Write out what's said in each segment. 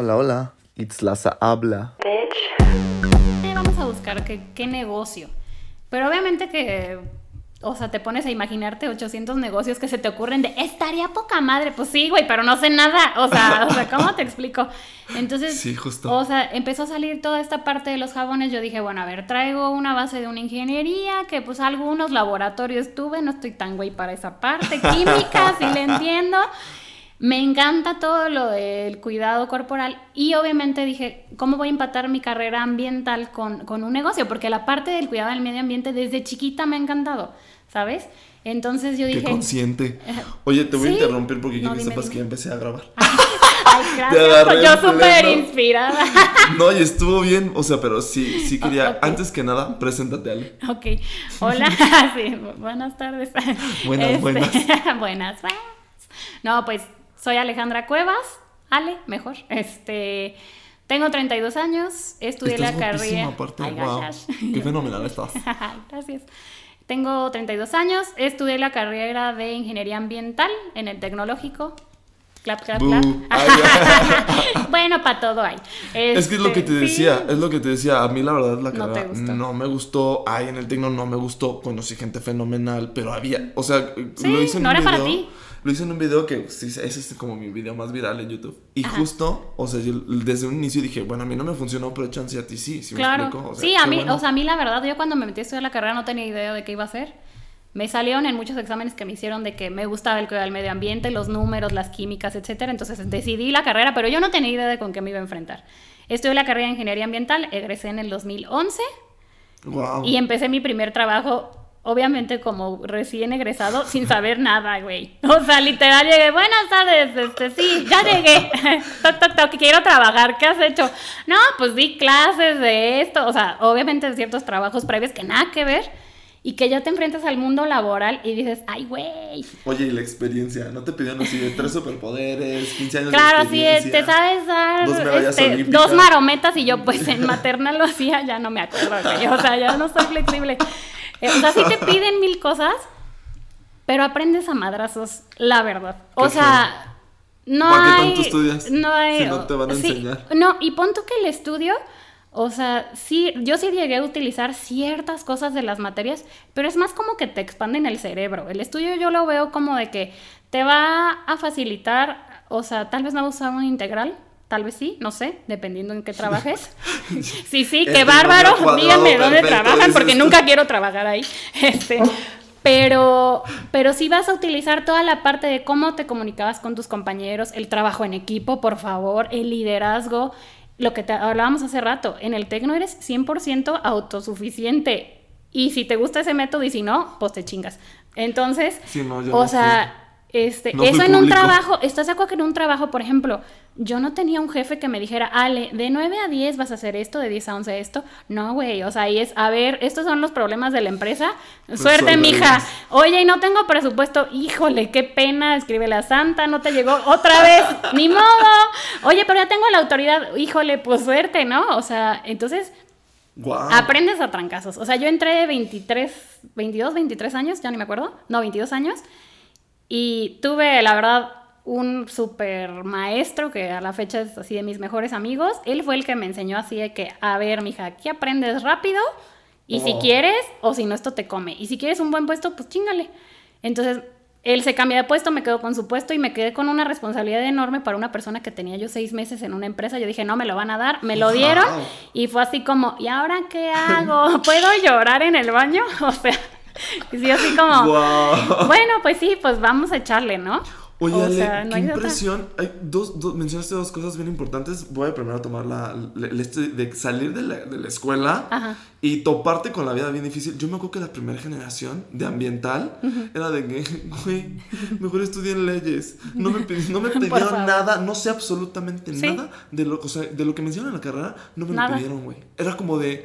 Hola, hola. Itzlaza habla. Eh, Vamos a buscar qué, qué negocio. Pero obviamente que, o sea, te pones a imaginarte 800 negocios que se te ocurren de, estaría poca madre. Pues sí, güey, pero no sé nada. O sea, o sea, ¿cómo te explico? Entonces, Sí, justo. o sea, empezó a salir toda esta parte de los jabones. Yo dije, bueno, a ver, traigo una base de una ingeniería, que pues algunos laboratorios tuve, no estoy tan güey para esa parte. Química, sí le entiendo. Me encanta todo lo del cuidado corporal y obviamente dije, ¿cómo voy a empatar mi carrera ambiental con, con un negocio? Porque la parte del cuidado del medio ambiente desde chiquita me ha encantado, ¿sabes? Entonces yo Qué dije... consciente. Oye, te voy Sí. a interrumpir porque quiero No, que dime, sepas dime. que ya empecé a grabar. Ay, gracias, yo súper inspirada. No, y estuvo bien. O sea, pero sí, sí quería. Antes que nada, preséntate, Ale. Ok, hola, sí, bu- buenas tardes. Buenas, Este, buenas. buenas, buenas. No, pues soy Alejandra Cuevas, Ale, mejor. Este, tengo 32 años, estudié Estás la carrera. aparte. Ay, wow. Qué fenomenal estás. Gracias. Tengo 32 años, estudié la carrera de Ingeniería Ambiental en el Tecnológico. Clap, clap, clap. Bueno, para todo hay. Es que es lo que te Este, decía, sí. es lo que te decía. A mí la verdad la carrera no me gustó. Ay, en el tecno no me gustó. Conocí gente fenomenal, pero había, o sea, Sí, lo hice en no un era video. para ti. Lo hice en un video que sí, ese es como mi video más viral en YouTube. Y Ajá. justo, o sea, yo desde un inicio dije, bueno, a mí no me funcionó, pero chance a ti sí, ¿sí me Claro. explico? O sea, sí, a mí, bueno. o sea, a mí la verdad, yo cuando me metí a estudiar la carrera no tenía idea de qué iba a hacer. Me salieron en muchos exámenes que me hicieron de que me gustaba el cuidado del medio ambiente, los números, las químicas, etcétera. Entonces decidí la carrera, pero yo no tenía idea de con qué me iba a enfrentar. Estudié la carrera de ingeniería ambiental, egresé en el 2011 Wow. y empecé mi primer trabajo, obviamente como recién egresado, sin saber nada, güey. O sea, literal llegué, buenas tardes, este, sí, ya llegué. toc, toc, toc, quiero trabajar, ¿qué has hecho? No, pues di clases de esto, o sea, obviamente ciertos trabajos previos que nada que ver. Y que ya te enfrentas al mundo laboral y dices, ay, güey. Oye, y la experiencia, ¿no te pidieron así de tres superpoderes, 15 años Claro, de sí, es, experiencia? te sabes dar Dos medallas este, dos marometas y yo pues en maternal lo hacía, ya no me acuerdo, güey, o sea, ya no soy flexible. Eh, o sea, sí te piden mil cosas, pero aprendes a madrazos, la verdad. O sea, no ¿Para qué hay... tanto estudias No hay... si no te van a sí, enseñar? No, y pon tú que el estudio... O sea, sí, yo sí llegué a utilizar ciertas cosas de las materias, pero es más como que te expanden el cerebro. El estudio yo lo veo como de que te va a facilitar, o sea, tal vez no usar un integral, tal vez sí, no sé, dependiendo en qué trabajes. sí, sí, qué bárbaro, díganme dónde trabajan porque nunca quiero trabajar ahí. Este, pero, pero sí vas a utilizar toda la parte de cómo te comunicabas con tus compañeros, el trabajo en equipo, por favor, el liderazgo, lo que te hablábamos hace rato. En el tecno eres 100% autosuficiente. Y si te gusta ese método y si no, pues te chingas. Entonces, Sí, no, o no sea, este, No eso en un trabajo, ¿estás de acuerdo que en un trabajo, por ejemplo, yo no tenía un jefe que me dijera, Ale, de 9 a 10 vas a hacer esto, de 10 a 11 esto? No, güey, o sea, ahí es, a ver, estos son los problemas de la empresa. Suerte, mija. Oye, y no tengo presupuesto. Híjole, qué pena, escribe la santa, no te llegó otra vez, ni modo. Oye, pero ya tengo la autoridad. Híjole, pues suerte, ¿no? O sea, entonces Wow. aprendes a trancazos. O sea, yo entré de 23, 22, 23 años, ya ni me acuerdo. No, 22 años. Y tuve, la verdad, un super maestro que a la fecha es así de mis mejores amigos. Él fue el que me enseñó así de que, a ver, mija, aquí aprendes rápido. Y si Oh. quieres, o si no, esto te come. Y si quieres un buen puesto, pues chingale. Entonces, él se cambia de puesto, me quedo con su puesto y me quedé con una responsabilidad enorme para una persona que tenía yo seis meses en una empresa. Yo dije, no, me lo van a dar, me lo dieron. Wow. Y fue así como, ¿y ahora qué hago? ¿Puedo llorar en el baño? O sea, y sí, así como, Wow. bueno, pues sí, pues vamos a echarle, ¿no? Oye, O Ale, sea, no qué hay impresión. Hay dos, dos- mencionaste dos cosas bien importantes. Voy a primero tomar la, la- este de salir de la, de la escuela Ajá. Y toparte con la vida bien difícil. Yo me acuerdo que la primera generación de ambiental era de que, güey, mejor estudié en leyes. No me, no me pidieron nada, no sé absolutamente Sí. nada de lo, o sea, de lo que me hicieron en la carrera. No me Nada. lo pidieron, güey. Era como de,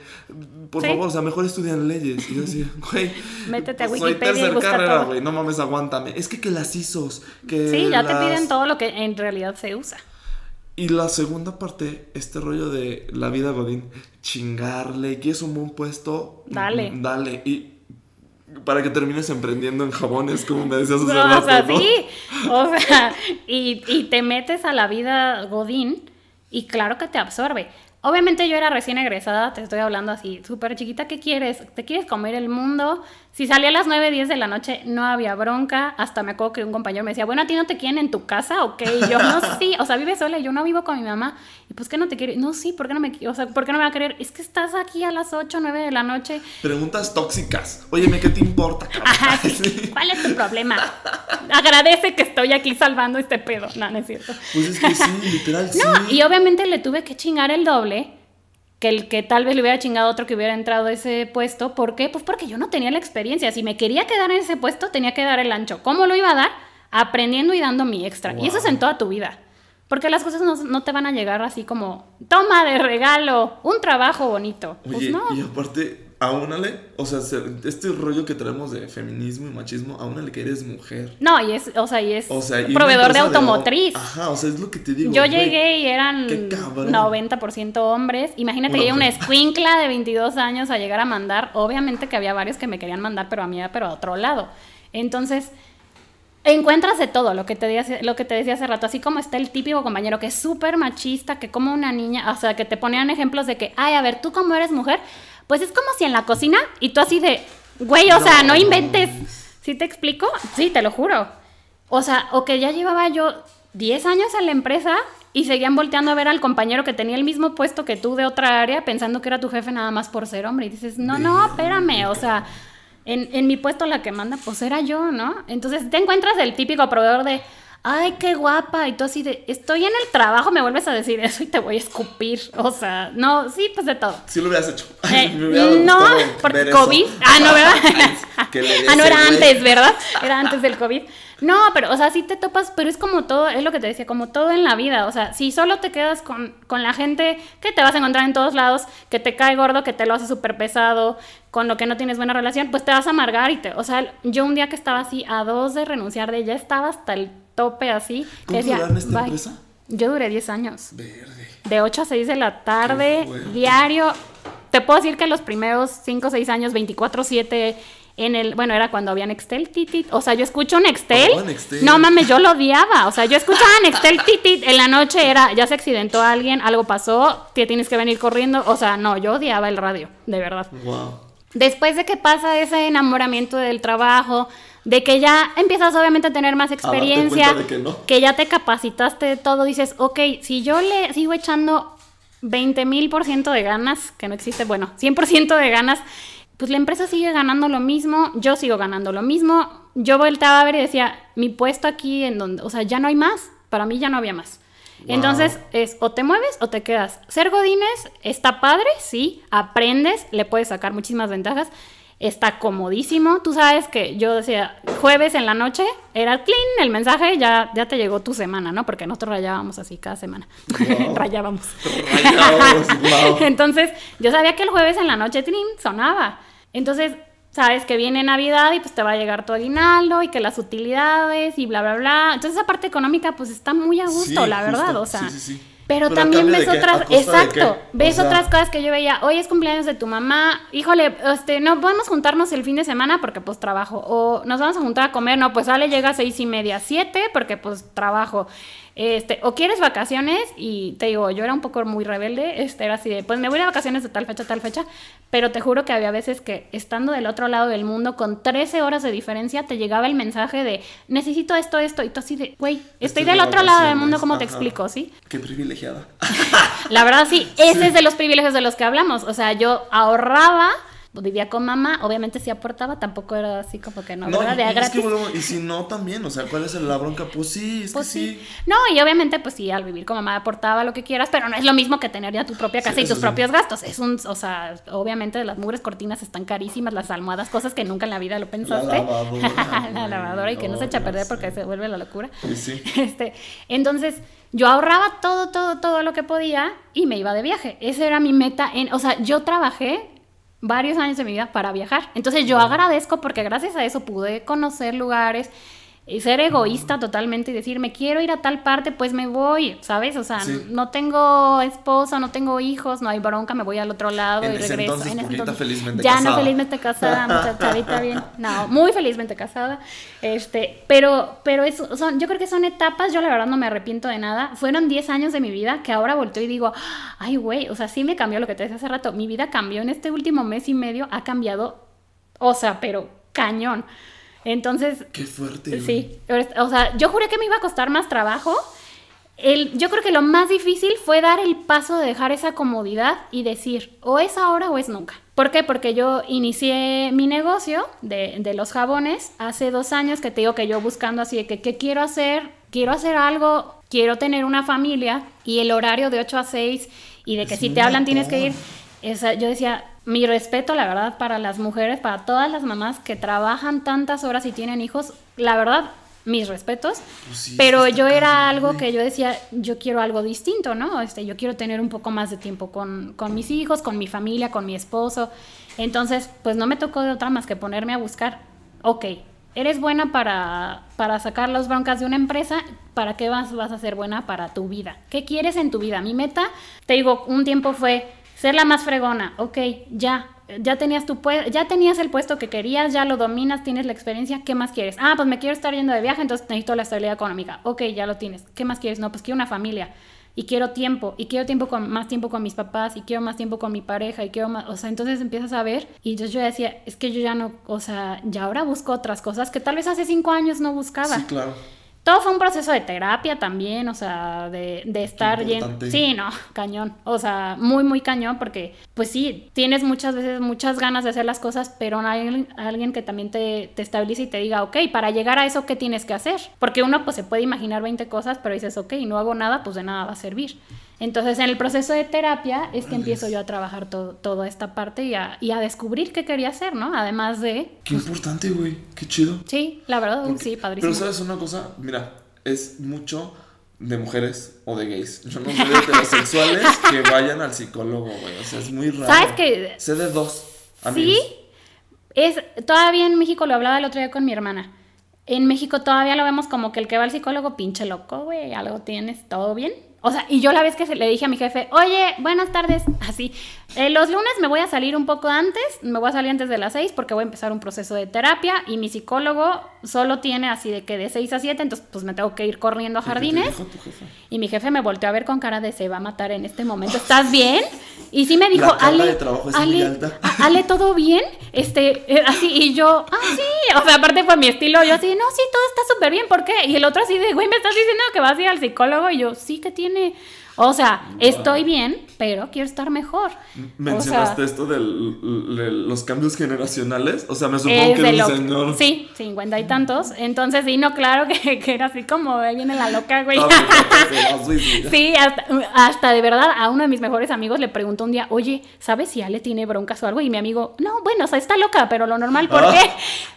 por Sí. favor, o sea, mejor estudia en leyes. Y yo decía, güey, Métete a soy Wikipedia y tercer busca carrera, güey. No mames, aguántame. Es que que las ISOs, que Sí, ya te piden todo lo que en realidad se usa. Y la segunda parte, este rollo de la vida Godín, chingarle, quieres un buen puesto, Dale. mm, dale. Y para que termines emprendiendo en jabones, como me decías hace No, o rato, sea, ¿no? sí. O sea, y, y te metes a la vida Godín Y claro que te absorbe. Obviamente yo era recién egresada, te estoy hablando así, súper chiquita, ¿qué quieres? ¿Te quieres comer el mundo? Si salía a las 9, 10 de la noche, no había bronca. Hasta me acuerdo que un compañero me decía, bueno, ¿a ti no te quieren en tu casa o qué? Y yo, no, sí, o sea, vive sola, y yo no vivo con mi mamá. Y pues, ¿qué no te quiere? No, sí, ¿por qué no me O sea, ¿por qué no me va a querer? Es que estás aquí a las 8, 9 de la noche. Preguntas tóxicas. Óyeme, ¿qué te importa, Ajá, ¿Cuál es tu problema? Agradece que estoy aquí salvando este pedo. No, no es cierto. Pues es que sí, literal, sí. No, y obviamente le tuve que chingar el doble que el que tal vez le hubiera chingado otro que hubiera entrado a ese puesto. ¿Por qué? Pues porque yo no tenía la experiencia. Si me quería quedar en ese puesto, tenía que dar el ancho. ¿Cómo lo iba a dar? Aprendiendo y dando mi extra. Y eso es en toda tu vida. Porque las cosas no, te van a llegar así como, toma de regalo, un trabajo bonito. pues no. Y aparte, aúnale, o sea, este rollo que traemos de feminismo y machismo, aúnale que eres mujer. No, y es, o sea, y es proveedor de automotriz. ajá, o sea, es lo que te digo. Yo llegué y eran 90% hombres. Imagínate que una escuincla de 22 años a llegar a mandar. Obviamente que había varios que me querían mandar, pero a mí, pero a otro lado. Entonces, encuentras de todo, lo que, te decía, lo que te decía hace rato, así como está el típico compañero que es súper machista, que como una niña, o sea, que te ponían ejemplos de que, ay, a ver, tú como eres mujer, pues es como si en la cocina y tú así de, güey, o sea, no inventes. ¿Sí te explico? Sí, te lo juro. O sea, o que ya llevaba yo 10 años en la empresa y seguían volteando a ver al compañero que tenía el mismo puesto que tú de otra área pensando que era tu jefe nada más por ser hombre. Y dices, no, no, espérame, o sea, en, en mi puesto la que manda pues era yo, ¿no? Entonces te encuentras el típico proveedor de, ay, qué guapa, y tú así de, estoy en el trabajo, me vuelves a decir eso y te voy a escupir. O sea, no, sí, pues de todo. Sí lo hubieras hecho. Eh, no, por COVID. Ah, no, ¿verdad? ah, no, era antes, ¿verdad? Era antes del COVID. No, pero, o sea, sí te topas, pero es como todo, es lo que te decía, como todo en la vida. O sea, si solo te quedas con, con la gente que te vas a encontrar en todos lados, que te cae gordo, que te lo hace súper pesado, con lo que no tienes buena relación, pues te vas a amargar y te, o sea, yo un día que estaba así a dos de renunciar de ya estaba hasta el tope así. ¿Cómo decía, en esta empresa? Yo duré 10 años. Verde. De 8 a 6 de la tarde, diario. Te puedo decir que los primeros 5 o 6 años, 24-7 en el, bueno, era cuando había Nextel Titit, o sea, yo escucho Nextel, no mames, yo lo odiaba, o sea, yo escuchaba Nextel Titit, en la noche era, ya se accidentó alguien, algo pasó, te tienes que venir corriendo, o sea, no, yo odiaba el radio, de verdad. Wow. Después de que pasa ese enamoramiento del trabajo, de que ya empiezas obviamente a tener más experiencia, que, ya te capacitaste de todo, dices, ok, si yo le sigo echando 20 mil por ciento de ganas, que no existe, bueno, 100 por ciento de ganas, pues la empresa sigue ganando lo mismo, yo sigo ganando lo mismo, yo volteaba a ver y decía, mi puesto aquí en donde, o sea, ya no hay más, para mí ya no había más. Entonces es o te mueves o te quedas. Ser godines está padre, sí, aprendes, le puedes sacar muchísimas ventajas está comodísimo. Tú sabes que yo decía, jueves en la noche era clean el mensaje, ya, ya te llegó tu semana, ¿no? Porque nosotros rayábamos así cada semana. rayábamos. Entonces, yo sabía que el jueves en la noche clean sonaba. Entonces, sabes que viene Navidad y pues te va a llegar tu aguinaldo y que las utilidades y bla, bla, bla. Entonces, esa parte económica pues está muy a gusto, la verdad, o sea. Sí, sí, pero, también ves otras, exacto, ves otras cosas que yo veía, hoy es cumpleaños de tu mamá, híjole, este, no podemos juntarnos el fin de semana porque pues trabajo, o nos vamos a juntar a comer, no, pues sale, llega a seis y media, siete, porque pues trabajo. Este, o quieres vacaciones y te digo, yo era un poco muy rebelde, este, era así de, pues me voy a vacaciones de tal fecha, tal fecha, pero te juro que había veces que estando del otro lado del mundo con 13 horas de diferencia te llegaba el mensaje de, necesito esto, esto, y tú así de, güey, estoy, del otro lado del mundo, ¿cómo te explico? ¿Sí? Qué privilegiada. La verdad sí, ese es de los privilegios de los que hablamos, o sea, yo ahorraba vivía con mamá, obviamente sí aportaba, tampoco era así como que no, no ¿verdad? De gratis. y si no también, o sea, ¿cuál es la bronca? Pues sí, es pues que sí. No, y obviamente pues sí, al vivir con mamá aportaba lo que quieras, pero no es lo mismo que tener ya tu propia casa y tus propios gastos. Es un, o sea, obviamente las mugres cortinas están carísimas, las almohadas, cosas que nunca en la vida lo pensaste. La lavadora. la lavadora y que no, se echa a perder porque se vuelve la locura. Sí. Este, entonces, yo ahorraba todo, todo, todo lo que podía y me iba de viaje. Esa era mi meta. En, o sea, yo trabajé varios años de mi vida para viajar. Entonces yo agradezco porque gracias a eso pude conocer lugares, y ser egoísta totalmente y decir, me quiero ir a tal parte, pues me voy, ¿sabes? O sea, Sí. no tengo esposa, no tengo hijos, no hay bronca, me voy al otro lado En y ese regreso. entonces, Pujita, felizmente ya casada. no felizmente casada, muchachadita bien. No, muy felizmente casada. Este, pero, pero eso, son, yo creo que son etapas, yo la verdad no me arrepiento de nada. Fueron 10 años de mi vida que ahora volteo y digo, ay, güey, o sea, sí me cambió lo que te decía hace rato. Mi vida cambió en este último mes y medio, ha cambiado, o sea, pero cañón. Entonces, Qué fuerte. güey. Sí, o sea, yo juré que me iba a costar más trabajo. El, yo creo que lo más difícil fue dar el paso de dejar esa comodidad y decir, o es ahora o es nunca. ¿Por qué? Porque yo inicié mi negocio de, de los jabones hace dos años que te digo que yo buscando así de que, ¿qué quiero hacer? Quiero hacer algo, quiero tener una familia y el horario de 8 a 6 y de que Es si te hablan tienes que ir. Esa, yo decía, mi respeto, la verdad, para las mujeres, para todas las mamás que trabajan tantas horas y tienen hijos, la verdad, mis respetos. Pues sí, pero yo era algo güey. que yo decía, yo quiero algo distinto, ¿no? Este, yo quiero tener un poco más de tiempo con, con mis hijos, con mi familia, con mi esposo. Entonces, pues no me tocó de otra más que ponerme a buscar, ok, eres buena para, para sacar las broncas de una empresa, ¿para qué vas, vas a ser buena para tu vida? ¿Qué quieres en tu vida? Mi meta, te digo, un tiempo fue ser la más fregona, ok, ya, ya tenías tu ya tenías el puesto que querías, ya lo dominas, tienes la experiencia, ¿qué más quieres? Ah, pues me quiero estar yendo de viaje, entonces necesito la estabilidad económica. Ok, ya lo tienes. ¿Qué más quieres? No, pues quiero una familia y quiero tiempo y quiero tiempo con más tiempo con mis papás y quiero más tiempo con mi pareja y quiero más, o sea, entonces empiezas a ver y yo, yo decía, es que yo ya no, o sea, ya ahora busco otras cosas que tal vez hace cinco años no buscaba. Sí, claro. Todo fue un proceso de terapia también, o sea, de, de estar importante. Sí, no, cañón. O sea, muy, muy cañón, porque, pues sí, tienes muchas veces muchas ganas de hacer las cosas, pero no hay alguien, alguien que también te, te estabilice y te diga, ok, para llegar a eso, ¿qué tienes que hacer? Porque uno, pues se puede imaginar 20 cosas, pero dices, ok, no hago nada, pues de nada va a servir. Entonces, en el proceso de terapia es que empiezo yo a trabajar todo, toda esta parte y a, y a descubrir qué quería hacer, ¿no? Además de. Qué importante, güey. Qué chido. Sí, la verdad, Porque- sí, padrísimo. Pero sabes una cosa, mira, es mucho de mujeres o de gays. Yo no sé de heterosexuales que vayan al psicólogo, güey. O sea, es muy raro. ¿Sabes qué? Sé de dos Sí, amigos. es todavía en México lo hablaba el otro día con mi hermana. En México todavía lo vemos como que el que va al psicólogo, pinche loco, güey, algo tienes, todo bien. O sea, y yo la vez que se- le dije a mi jefe, oye, buenas tardes, así, eh, los lunes me voy a salir un poco antes, me voy a salir antes de las 6 porque voy a empezar un proceso de terapia y mi psicólogo solo tiene así de que de 6 a 7, entonces pues me tengo que ir corriendo a ¿Qué te jardines. Y mi jefe me volteó a ver con cara de se va a matar en este momento. ¿Estás bien? Y sí me dijo, Ale, Ale, ¿todo bien? Este, eh, así, y yo, ah, sí. O sea, aparte fue mi estilo, yo así, no, sí, todo está súper bien, ¿por qué? Y el otro así de, güey, me estás diciendo que vas a ir al psicólogo. Y yo, sí, que tiene. O sea, estoy bien, pero quiero estar mejor. Mencionaste O sea, esto de los cambios generacionales. O sea, me supongo que lo- un señor. Sí, cincuenta y tantos. Entonces, sí, no, claro que, que era así como, viene la loca, güey. Ah. Sí, hasta, hasta de verdad a uno de mis mejores amigos le preguntó un día, oye, ¿sabes si Ale tiene broncas o algo? Y mi amigo, no, bueno, o sea, está loca, pero lo normal, ¿por Ah. qué?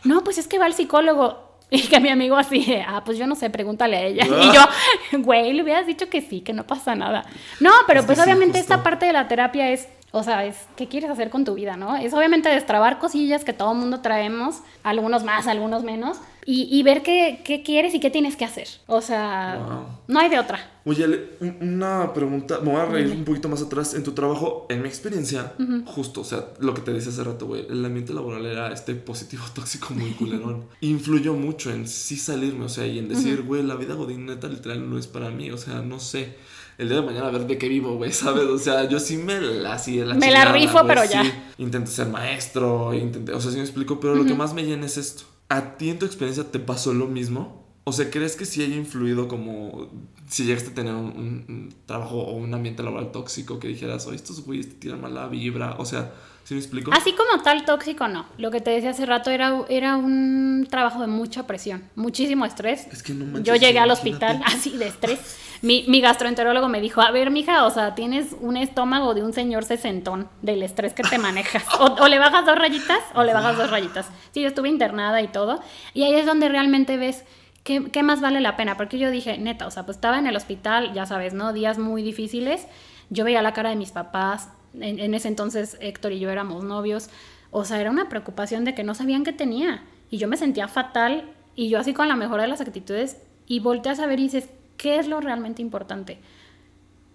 No, pues es que va al psicólogo. Y que mi amigo así, de, ah, pues yo no sé, pregúntale a ella. Y yo, güey, le hubieras dicho que sí, que no pasa nada. No, pero Es pues obviamente esta parte de la terapia es, o sea, es qué quieres hacer con tu vida, ¿no? Es obviamente destrabar cosillas que todo mundo traemos, algunos más, algunos menos, y, y ver qué, qué quieres y qué tienes que hacer. O sea, Wow. no hay de otra. Oye, una pregunta, me voy a reír un poquito más atrás. En tu trabajo, en mi experiencia, justo, o sea, lo que te decía hace rato, güey, el ambiente laboral era este positivo tóxico muy culerón. Influyó mucho en sí salirme, o sea, y en decir, güey, la vida godín neta literal no es para mí, o sea, no sé. El día de mañana a ver de qué vivo, güey, ¿sabes? O sea, yo sí me la, de la Me la rifo, güey, pero sí. ya. Intenté ser maestro, intenté, o sea, sí me explico, pero lo que más me llena es esto. ¿A ti en tu experiencia te pasó lo mismo? O sea, ¿crees que sí haya influido como si llegaste a tener un, un- un trabajo o un ambiente laboral tóxico que dijeras, oye, estos güeyes te tiran mala vibra? O sea, ¿sí me explico? Así como tal tóxico, no. Lo que te decía hace rato era, era un trabajo de mucha presión, muchísimo estrés. Es que no manches, Yo llegué al hospital así de estrés. Mi, gastroenterólogo me dijo, a ver, mija, o sea, tienes un estómago de un señor sesentón del estrés que te manejas. O, o le bajas dos rayitas o le bajas dos rayitas. Sí, yo estuve internada y todo. Y ahí es donde realmente ves qué, más vale la pena. Porque yo dije, neta, o sea, pues estaba en el hospital, ya sabes, ¿no? Días muy difíciles. Yo veía la cara de mis papás. En, en ese entonces Héctor y yo éramos novios. O sea, era una preocupación de que no sabían qué tenía. Y yo me sentía fatal y yo así con la mejor de las actitudes, y volteas a ver y dices, ¿qué es lo realmente importante?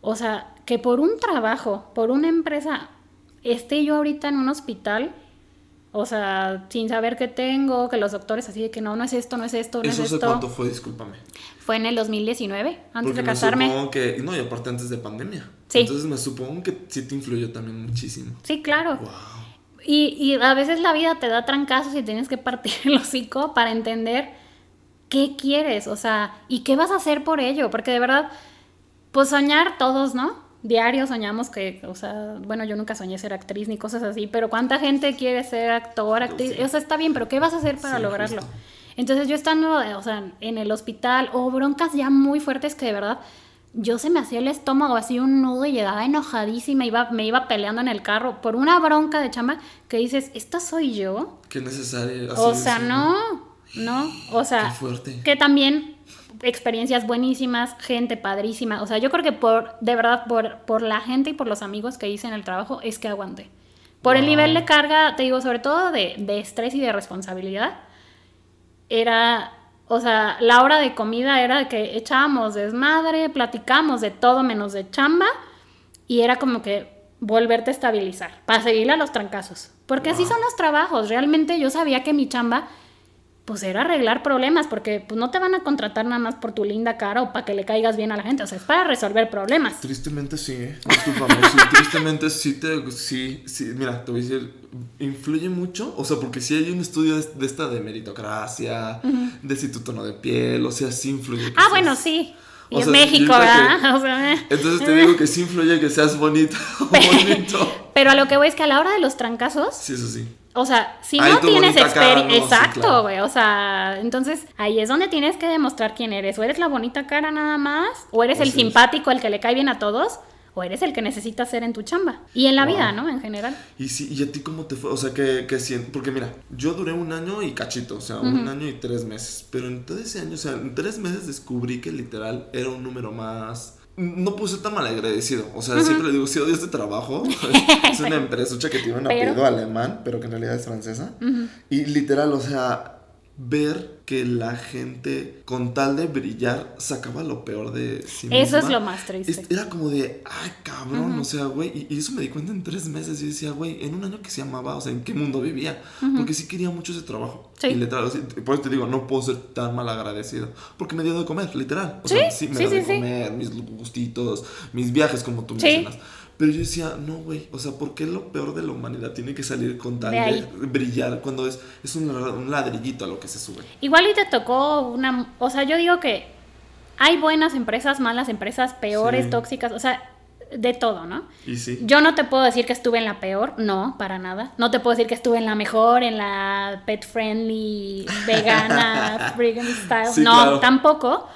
O sea, que por un trabajo, por una empresa, esté yo ahorita en un hospital, o sea, sin saber qué tengo, que los doctores así de que no, no es esto, no es esto, no ¿Eso es esto. cuánto fue? Discúlpame. Fue en el 2019, antes Porque de me casarme. supongo que... No, y aparte antes de pandemia. Sí. Entonces me supongo que sí te influyó también muchísimo. Sí, claro. Wow. Y, y a veces la vida te da trancazos y tienes que partir el hocico para entender qué quieres, o sea, y qué vas a hacer por ello, porque de verdad, pues soñar todos, ¿no? Diario soñamos que, o sea, bueno, yo nunca soñé ser actriz ni cosas así, pero ¿cuánta gente quiere ser actor, actriz? sí. O sea, está bien, pero ¿qué vas a hacer para Sí, lograrlo? justo. Entonces yo estando, o sea, en el hospital, o broncas ya muy fuertes que de verdad yo se me hacía el estómago así un nudo y llegaba enojadísima, iba, me iba peleando en el carro por una bronca de chamba que dices, ¿esta soy yo? Qué necesario. o sea, no, no, o sea, que también experiencias buenísimas, gente padrísima, o sea, yo creo que por, de verdad, por, por la gente y por los amigos que hice en el trabajo, es que aguanté. Por el nivel de carga, te digo, sobre todo de, de estrés y de responsabilidad, era, o sea, la hora de comida era que echábamos desmadre, platicábamos de todo menos de chamba y era como que volverte a estabilizar para seguirle a los trancazos. Porque así son los trabajos. Realmente yo sabía que mi chamba pues era arreglar problemas porque pues no te van a contratar nada más por tu linda cara o para que le caigas bien a la gente, o sea, es para resolver problemas. Tristemente sí, ¿eh? Discúlpame, sí, tristemente sí te... Sí, sí, mira, te voy a decir, influye mucho, o sea, porque sí hay un estudio de, de esta de meritocracia, de si tu tono de piel, o sea, sí influye. Ah, seas- bueno, sí. Y es sea, México, que- ¿verdad? O sea, eh. Entonces te digo que sí influye que seas bonita o bonito. Pero a lo que voy es que a la hora de los trancazos, Sí, eso sí. O sea, si Ay, no tienes experiencia, sí, exacto, claro. güey, o sea, entonces ahí es donde tienes que demostrar quién eres, o eres la bonita cara nada más, o eres O el sí. simpático, el que le cae bien a todos, o eres el que necesitas ser en tu chamba. Y en la Wow. vida, ¿no? En general. Y sí, ¿y a ti cómo te fue? O sea, que, que sien- Porque mira, yo duré un año y cachito, o sea, un año y tres meses. Pero en todo ese año, o sea, en tres meses descubrí que literal era un número más... No puse tan mal agradecido. O sea, siempre le digo, si odio este trabajo. es una empresa que tiene un Pero- apellido alemán, pero que en realidad es francesa. Y literal, o sea, ver que la gente, con tal de brillar, sacaba lo peor de sí Eso es misma. lo más triste. Era como de, ay, cabrón, o sea, güey. Y, eso me di cuenta en tres meses. Y decía, güey, en un año que se amaba, o sea, ¿en qué mundo vivía? Porque sí quería mucho ese trabajo. Sí. Y literal, por eso te digo, no puedo ser tan mal agradecido. Porque me dio de comer, literal. O Sí, sea, sí, me sí, dio de comer, mis gustitos, mis viajes, como tú Sí. mencionas. Pero yo decía, no, güey, o sea, ¿por qué lo peor de la humanidad tiene que salir con tal De brillar cuando es, es un, un ladrillito a lo que se sube? Igual y te tocó una, o sea, yo digo que hay buenas empresas, malas empresas, peores, Sí. tóxicas, o sea, de todo, ¿no? Y sí. Yo no te puedo decir que estuve en la peor, no, para nada. No te puedo decir que estuve en la mejor, en la pet friendly, vegana, vegan style. Sí, no, claro. tampoco.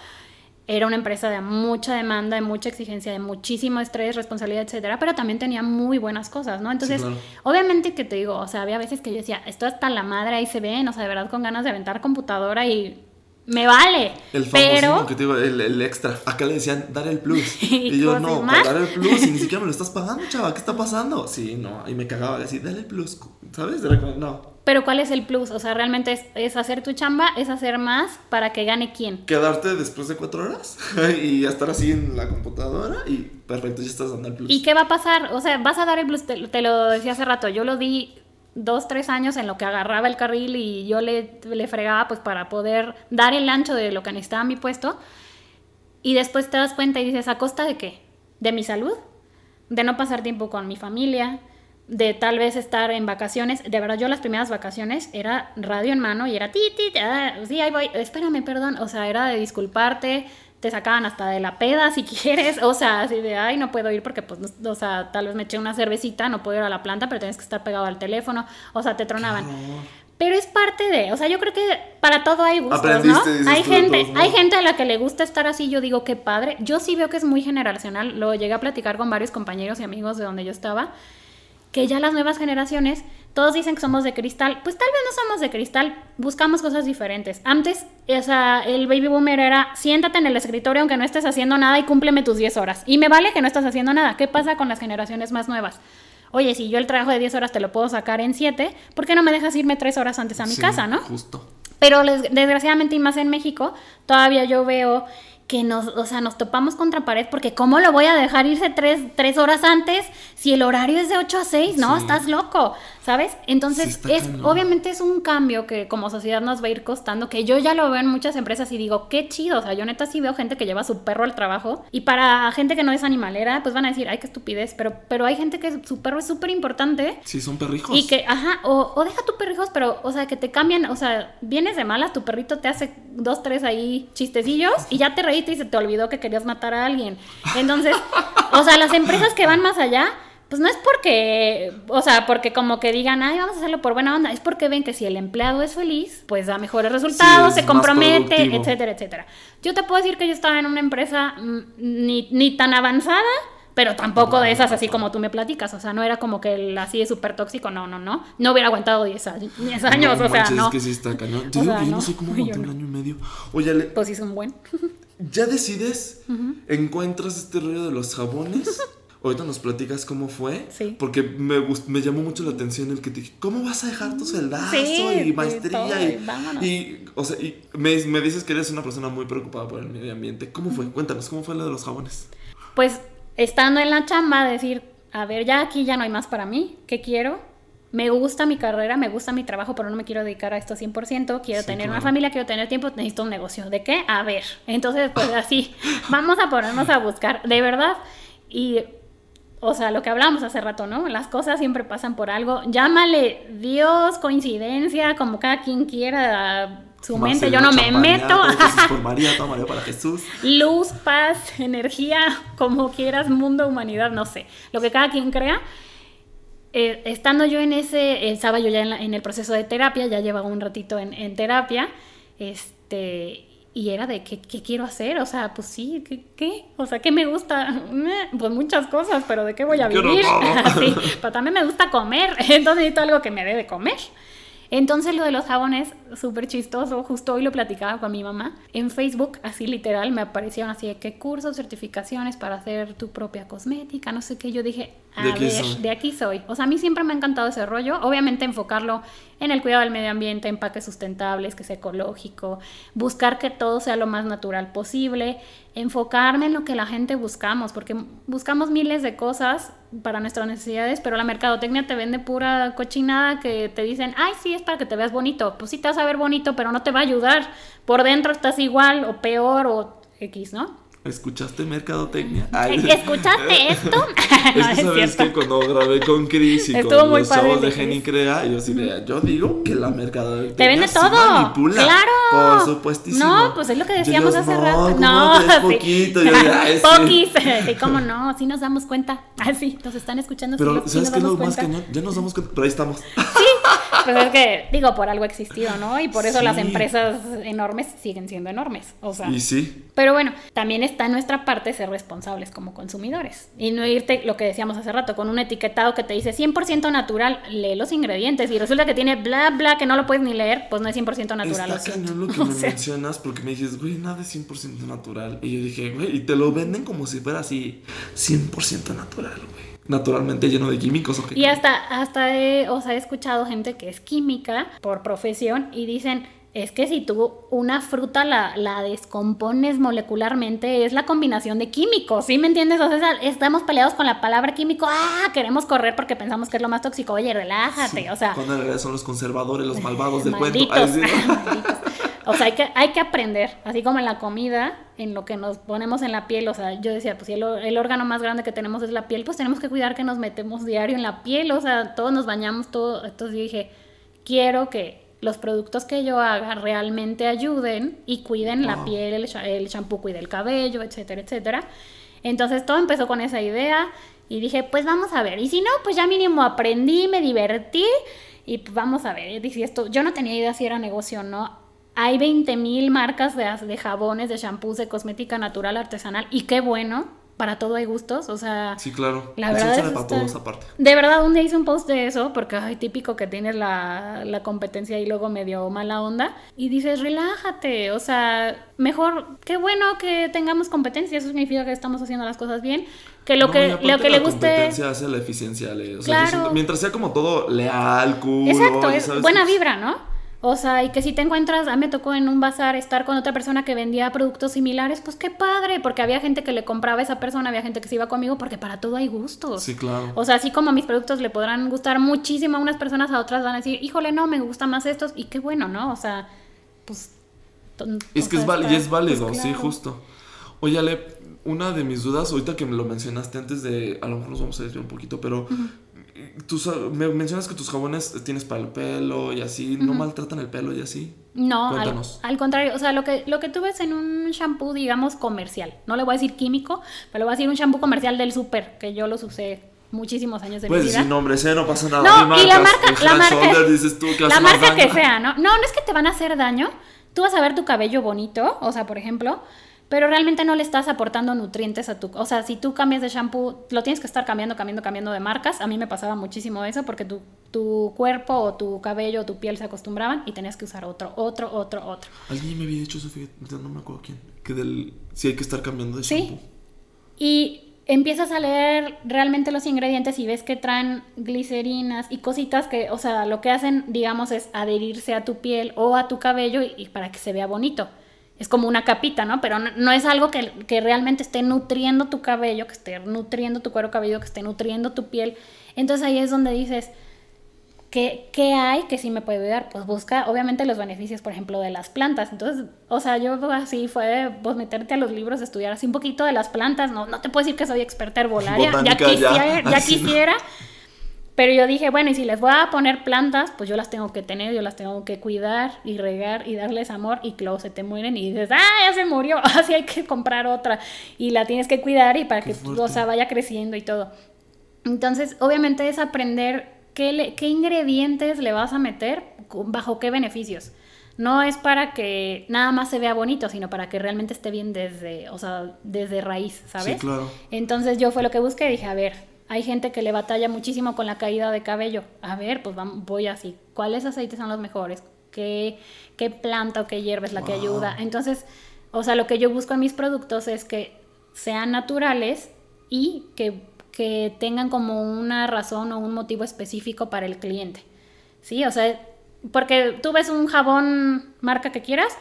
Era una empresa de mucha demanda, de mucha exigencia, de muchísimo estrés, responsabilidad, etcétera, pero también tenía muy buenas cosas, ¿no? Entonces, claro. obviamente que te digo, o sea, había veces que yo decía, esto hasta la madre ahí se ven, o sea, de verdad con ganas de aventar computadora y me vale. El pero que te digo, el, el extra. Acá le decían, dar el plus. Y Y yo, no, para dar el plus y ni siquiera me lo estás pagando, chava. ¿Qué está pasando? Sí, no. Y me cagaba así, dale el plus. ¿Sabes? Era como, no. Pero ¿cuál es el plus? O sea, realmente es, es hacer tu chamba, es hacer más para que gane quién. Quedarte después de cuatro horas y estar así en la computadora y perfecto, ya estás dando el plus. ¿Y qué va a pasar? O sea, vas a dar el plus, te, te lo decía hace rato, yo lo di dos, tres años en lo que agarraba el carril y yo le, le fregaba pues para poder dar el ancho de lo que necesitaba mi puesto. Y después te das cuenta y dices, ¿a costa de qué? ¿De mi salud? ¿De no pasar tiempo con mi familia? ¿De tal vez estar en vacaciones? De verdad, yo las primeras vacaciones era radio en mano y era ti, ti, ah, sí, ahí voy, espérame, perdón. O sea, era de disculparte, te sacaban hasta de la peda si quieres, o sea, así de, ay, no puedo ir porque, pues, no- o sea, tal vez me eché una cervecita, no puedo ir a la planta, pero tienes que estar pegado al teléfono, o sea, te tronaban. Pero es parte de, o sea, yo creo que para todo hay gustos, ¿no? Hay gente, hay gente a la que le gusta estar así, yo digo, qué padre. Yo sí veo que es muy generacional, lo llegué a platicar con varios compañeros y amigos de donde yo estaba, que ya las nuevas generaciones, todos dicen que somos de cristal, pues tal vez no somos de cristal, buscamos cosas diferentes. Antes, o sea, el baby boomer era, siéntate en el escritorio aunque no estés haciendo nada y cúmpleme tus 10 horas. Y me vale que no estás haciendo nada. ¿Qué pasa con las generaciones más nuevas? Oye, si yo el trabajo de 10 horas te lo puedo sacar en 7, ¿por qué no me dejas irme 3 horas antes a mi Sí, casa, no? Justo. Pero desgraciadamente y más en México, todavía yo veo que nos, o sea, nos topamos contra pared porque ¿cómo lo voy a dejar irse tres, tres horas antes si el horario es de 8 a 6? No, estás loco, ¿sabes? Entonces, es obviamente es un cambio que como sociedad nos va a ir costando, que yo ya lo veo en muchas empresas y digo, qué chido, o sea, yo neta sí veo gente que lleva su perro al trabajo y para gente que no es animalera, pues van a decir, ay, qué estupidez, pero, pero hay gente que su perro es súper importante. Sí, son perrijos. Y que, ajá, o, o deja tu perrijos, pero, o sea, que te cambian, o sea, vienes de malas, tu perrito te hace dos, tres ahí chistecillos y ya te y se te olvidó que querías matar a alguien. Entonces, o sea, las empresas que van más allá, pues no es porque, o sea, porque como que digan, ay, vamos a hacerlo por buena onda, es porque ven que si el empleado es feliz, pues da mejores resultados, se compromete, etcétera, etcétera. Yo te puedo decir que yo estaba en una empresa mm, ni, ni tan avanzada, pero tampoco de esas así como tú me platicas, o sea, no era como que el así es súper tóxico, no, no, no, no hubiera aguantado 10 años, o sea, no. Es que sí está. Yo, digo que yo no sé cómo aguanté un año y medio. Oye, Ale, Pues sí, son buen. ¿Ya decides? ¿Encuentras este rollo de los jabones? Ahorita nos platicas cómo fue. Sí. Porque me, me llamó mucho la atención el que te dije, ¿cómo vas a dejar tu celdazo y maestría? y, y, o sea, y me, me, dices que eres una persona muy preocupada por el medio ambiente. ¿Cómo fue? Cuéntanos, ¿cómo fue lo de los jabones? Pues estando en la chamba, decir, a ver, ya aquí ya no hay más para mí, ¿qué quiero? Me gusta mi carrera, me gusta mi trabajo, pero no me quiero dedicar a esto 100%, quiero tener una familia, quiero tener tiempo, necesito un negocio. ¿De qué? A ver. Entonces, pues así, vamos a ponernos a buscar, de verdad. Y o sea, lo que hablábamos hace rato, ¿no? Las cosas siempre pasan por algo. Llámale Dios, coincidencia, como cada quien quiera su mente, yo no me meto. por María, María para Jesús. Luz, paz, energía, como quieras, mundo, humanidad, no sé. Lo que cada quien crea. Eh, estando yo en ese, estaba yo ya en, el proceso de terapia, ya llevaba un ratito en, en terapia, este, y era de ¿qué, qué, quiero hacer, o sea, pues sí, ¿qué, ¿qué? O sea, ¿qué me gusta? Pues muchas cosas, pero ¿de qué voy a vivir? sí, pero también me gusta comer, entonces necesito algo que me dé de comer. Entonces lo de los jabones, súper chistoso, justo hoy lo platicaba con mi mamá. En Facebook, así literal, me aparecieron así de qué cursos, certificaciones para hacer tu propia cosmética, no sé qué. Yo dije, a de ver, de aquí soy. O sea, a mí siempre me ha encantado ese rollo. Obviamente enfocarlo en el cuidado del medio ambiente, empaques sustentables, que sea ecológico, buscar que todo sea lo más natural posible, enfocarme en lo que la gente buscamos, porque buscamos miles de cosas para nuestras necesidades, pero la mercadotecnia te vende pura cochinada que te dicen, ay, sí, es para que te veas bonito. Pues sí te vas a ver bonito, pero no te va a ayudar. Por dentro estás igual o peor o X, ¿no? ¿Escuchaste mercadotecnia? ¿Escuchaste esto? es que sabes que cuando grabé con Chris y con los chavos de Geni Crea, yo sí yo digo que la mercadotecnia Te vende todo. manipula. Claro. Por supuestísimo. No, pues es lo que decíamos hace rato. No, sí. poquito. Yo Poquis. Sí, cómo no, sí nos damos cuenta. Ah, sí, nos están escuchando. Pero, ¿sabes qué es lo más cañón? Ya nos damos cuenta, pero ahí estamos. Sí, pues es que, digo, por algo ha existido, ¿no? Y por eso las empresas enormes siguen siendo enormes. O sea. Y sí. Pero bueno, también está en nuestra parte ser responsables como consumidores. Y no irte, lo que decíamos hace rato, con un etiquetado que te dice 100% natural, lee los ingredientes. Y resulta que tiene bla, bla, que no lo puedes ni leer, pues no es 100% natural. Está cañón lo que me mencionas porque me dices, güey, nada es 100% natural. Y yo dije, güey, y te lo venden como si fuera así 100% natural, güey naturalmente lleno de químicos. ¿o qué? Y hasta, hasta he, o sea, he escuchado gente que es química por profesión y dicen, es que si tú una fruta la, la, descompones molecularmente, es la combinación de químicos, ¿sí me entiendes? O sea, estamos peleados con la palabra químico, ah, queremos correr porque pensamos que es lo más tóxico, oye, relájate, o sea... Cuando en realidad son los conservadores, los malvados del cuento. O sea, hay que, hay que aprender, así como en la comida, en lo que nos ponemos en la piel, o sea, yo decía, pues si el, el órgano más grande que tenemos es la piel, pues tenemos que cuidar que nos metemos diario en la piel, o sea, todos nos bañamos, todo, entonces yo dije, quiero que los productos que yo haga realmente ayuden y cuiden la piel, el shampoo cuide el cabello, etcétera, etcétera. Entonces todo empezó con esa idea y dije, pues vamos a ver. Y si no, pues ya mínimo aprendí, me divertí y pues vamos a ver. Dije esto, yo no tenía idea si era negocio o no. Hay 20 mil marcas de, de jabones, de shampoos, de cosmética natural, artesanal y qué bueno para todo hay gustos, o sea... Sí, claro. La verdad es para todos aparte. De verdad, un día hice un post de eso, porque es típico que tienes la, la, competencia y luego medio mala onda, y dices, relájate, o sea, mejor, qué bueno que tengamos competencia, eso significa que estamos haciendo las cosas bien, que lo que, lo que le guste... La competencia hace la eficiencia, o sea, mientras sea como todo leal, cool... Exacto, es buena vibra, ¿no? O sea, y que si te encuentras, a mí me tocó en un bazar estar con otra persona que vendía productos similares, pues qué padre, porque había gente que le compraba a esa persona, había gente que se iba conmigo, porque para todo hay gustos. Sí, claro. O sea, así como mis productos le podrán gustar muchísimo a unas personas, a otras van a decir, híjole, no, me gustan más estos, y qué bueno, ¿no? O sea, pues... Es que es, y es válido, sí, justo. Oye, Ale, una de mis dudas, ahorita que me lo mencionaste antes de, a lo mejor nos vamos a desviar un poquito, pero me mencionas que tus jabones tienes para el pelo y así, ¿no maltratan el pelo y así? No, al, contrario, o sea, lo que, lo que tú ves en un shampoo, digamos, comercial, no le voy a decir químico, pero le voy a decir un shampoo comercial del súper, que yo los usé muchísimos años de mi vida. Pues nombre, ese no pasa nada. No, y la marca, la marca, dices tú, que la marca que sea, ¿no? No, no es que te van a hacer daño, tú vas a ver tu cabello bonito, o sea, por ejemplo, pero realmente no le estás aportando nutrientes a tu... O sea, si tú cambias de shampoo, lo tienes que estar cambiando, cambiando, cambiando de marcas. A mí me pasaba muchísimo eso porque tu, tu cuerpo o tu cabello o tu piel se acostumbraban y tenías que usar otro, otro, otro, otro. Alguien me había dicho eso, no me acuerdo quién, que del, sí hay que estar cambiando de shampoo. Sí. Y empiezas a leer realmente los ingredientes y ves que traen glicerinas y cositas que, o sea, lo que hacen, digamos, es adherirse a tu piel o a tu cabello y para que se vea bonito es como una capita, ¿no? Pero no, es algo que, realmente esté nutriendo tu cabello, que esté nutriendo tu cuero cabelludo, que esté nutriendo tu piel. Entonces ahí es donde dices, ¿qué, ¿qué, hay que sí me puede ayudar? Pues busca, obviamente, los beneficios, por ejemplo, de las plantas. Entonces, o sea, yo así fue, pues meterte a los libros, estudiar así un poquito de las plantas. No, no te puedo decir que soy experta herbolaria, ya quisiera, ya, quisiera. Pero yo dije, bueno, y si les voy a poner plantas, pues yo las tengo que tener, yo las tengo que cuidar y regar y darles amor y claro, se te mueren y dices, ah, ya se murió, así hay que comprar otra y la tienes que cuidar y para que, o sea, vaya creciendo y todo. Entonces, obviamente es aprender qué, qué ingredientes le vas a meter, bajo qué beneficios. No es para que nada más se vea bonito, sino para que realmente esté bien desde, o sea, desde raíz, ¿sabes? Sí, claro. Entonces yo fue lo que busqué y dije, a ver, hay gente que le batalla muchísimo con la caída de cabello. A ver, pues voy así. ¿Cuáles aceites son los mejores? ¿Qué, qué planta o qué hierba es la que ayuda? Entonces, o sea, lo que yo busco en mis productos es que sean naturales y que, que tengan como una razón o un motivo específico para el cliente. Sí, o sea, porque tú ves un jabón marca que quieras,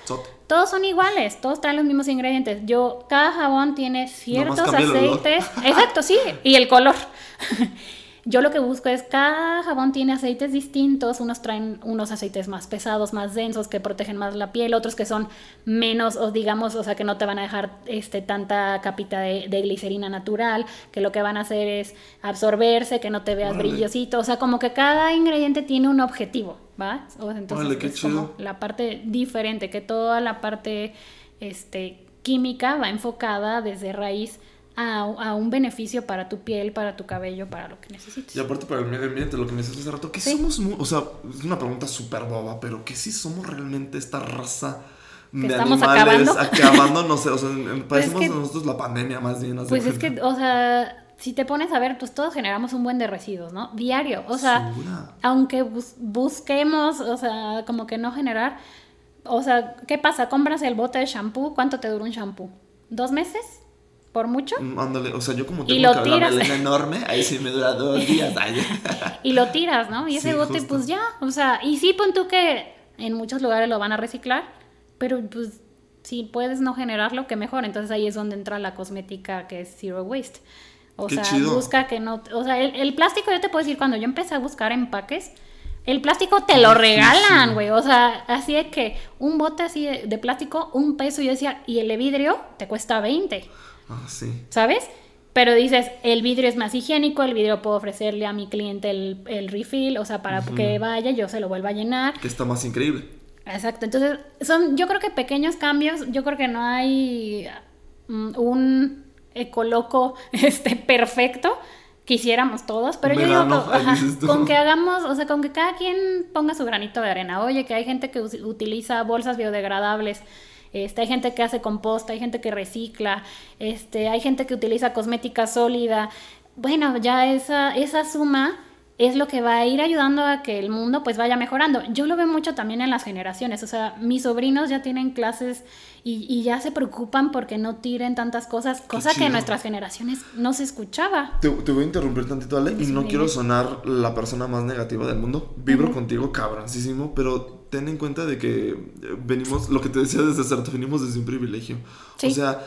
todos son iguales, todos traen los mismos ingredientes. Yo, cada jabón tiene ciertos aceites. Exacto, sí, y el color. Yo lo que busco es cada jabón tiene aceites distintos, unos traen unos aceites más pesados, más densos, que protegen más la piel, otros que son menos, o digamos, o sea, que no te van a dejar este, tanta capita de, glicerina natural, que lo que van a hacer es absorberse, que no te veas brillosito, o sea, como que cada ingrediente tiene un objetivo, ¿va? entonces es como la parte diferente, que toda la parte este, química va enfocada desde raíz a, un beneficio para tu piel, para tu cabello, para lo que necesites. Y aparte para el medio ambiente, lo que me decías hace rato, que somos, o sea, es una pregunta súper boba, pero que si somos realmente esta raza de estamos animales acabando, acabando no sé, o sea, pues parecemos nosotros la pandemia más bien. Pues es que, o sea, si te pones a ver, pues todos generamos un buen de residuos, ¿no? Diario, o sea, aunque busquemos, o sea, como que no generar, o sea, ¿qué pasa? Compras el bote de shampoo, ¿cuánto te dura un shampoo? ¿Dos meses? Por mucho. Mm, ándale, o sea, yo como tengo una melena enorme, ahí sí me dura dos días. y lo tiras, ¿no? Y ese bote, pues ya, o sea, y sí, pon tú que en muchos lugares lo van a reciclar, pero pues si puedes no generarlo, que mejor. Entonces ahí es donde entra la cosmética que es zero waste. O sea, busca que no, o sea, el, plástico, yo te puedo decir, cuando yo empecé a buscar empaques, el plástico te lo regalan, güey. O sea, así es que un bote así de, de, plástico, un peso, yo decía, y el de vidrio te cuesta 20. Ah, sí. ¿Sabes? Pero dices, el vidrio es más higiénico, el vidrio puedo ofrecerle a mi cliente el, refill, o sea, para que vaya, yo se lo vuelva a llenar. Que está más increíble. Exacto, entonces son, yo creo que pequeños cambios, yo creo que no hay mm, un ecoloco este, perfecto, quisiéramos todos, pero yo digo, con que hagamos, o sea, con que cada quien ponga su granito de arena. Oye, que hay gente que utiliza bolsas biodegradables este, hay gente que hace composta, hay gente que recicla, este, hay gente que utiliza cosmética sólida. Bueno, ya esa, esa suma es lo que va a ir ayudando a que el mundo pues vaya mejorando. Yo lo veo mucho también en las generaciones, o sea, mis sobrinos ya tienen clases y, ya se preocupan porque no tiren tantas cosas, cosa que en nuestras generaciones no se escuchaba. Te, voy a interrumpir tantito, Ale, y no quiero sonar la persona más negativa del mundo. Vibro contigo cabroncísimo, pero ten en cuenta de que eh, venimos, lo que te decía desde hace venimos desde un privilegio. O sea,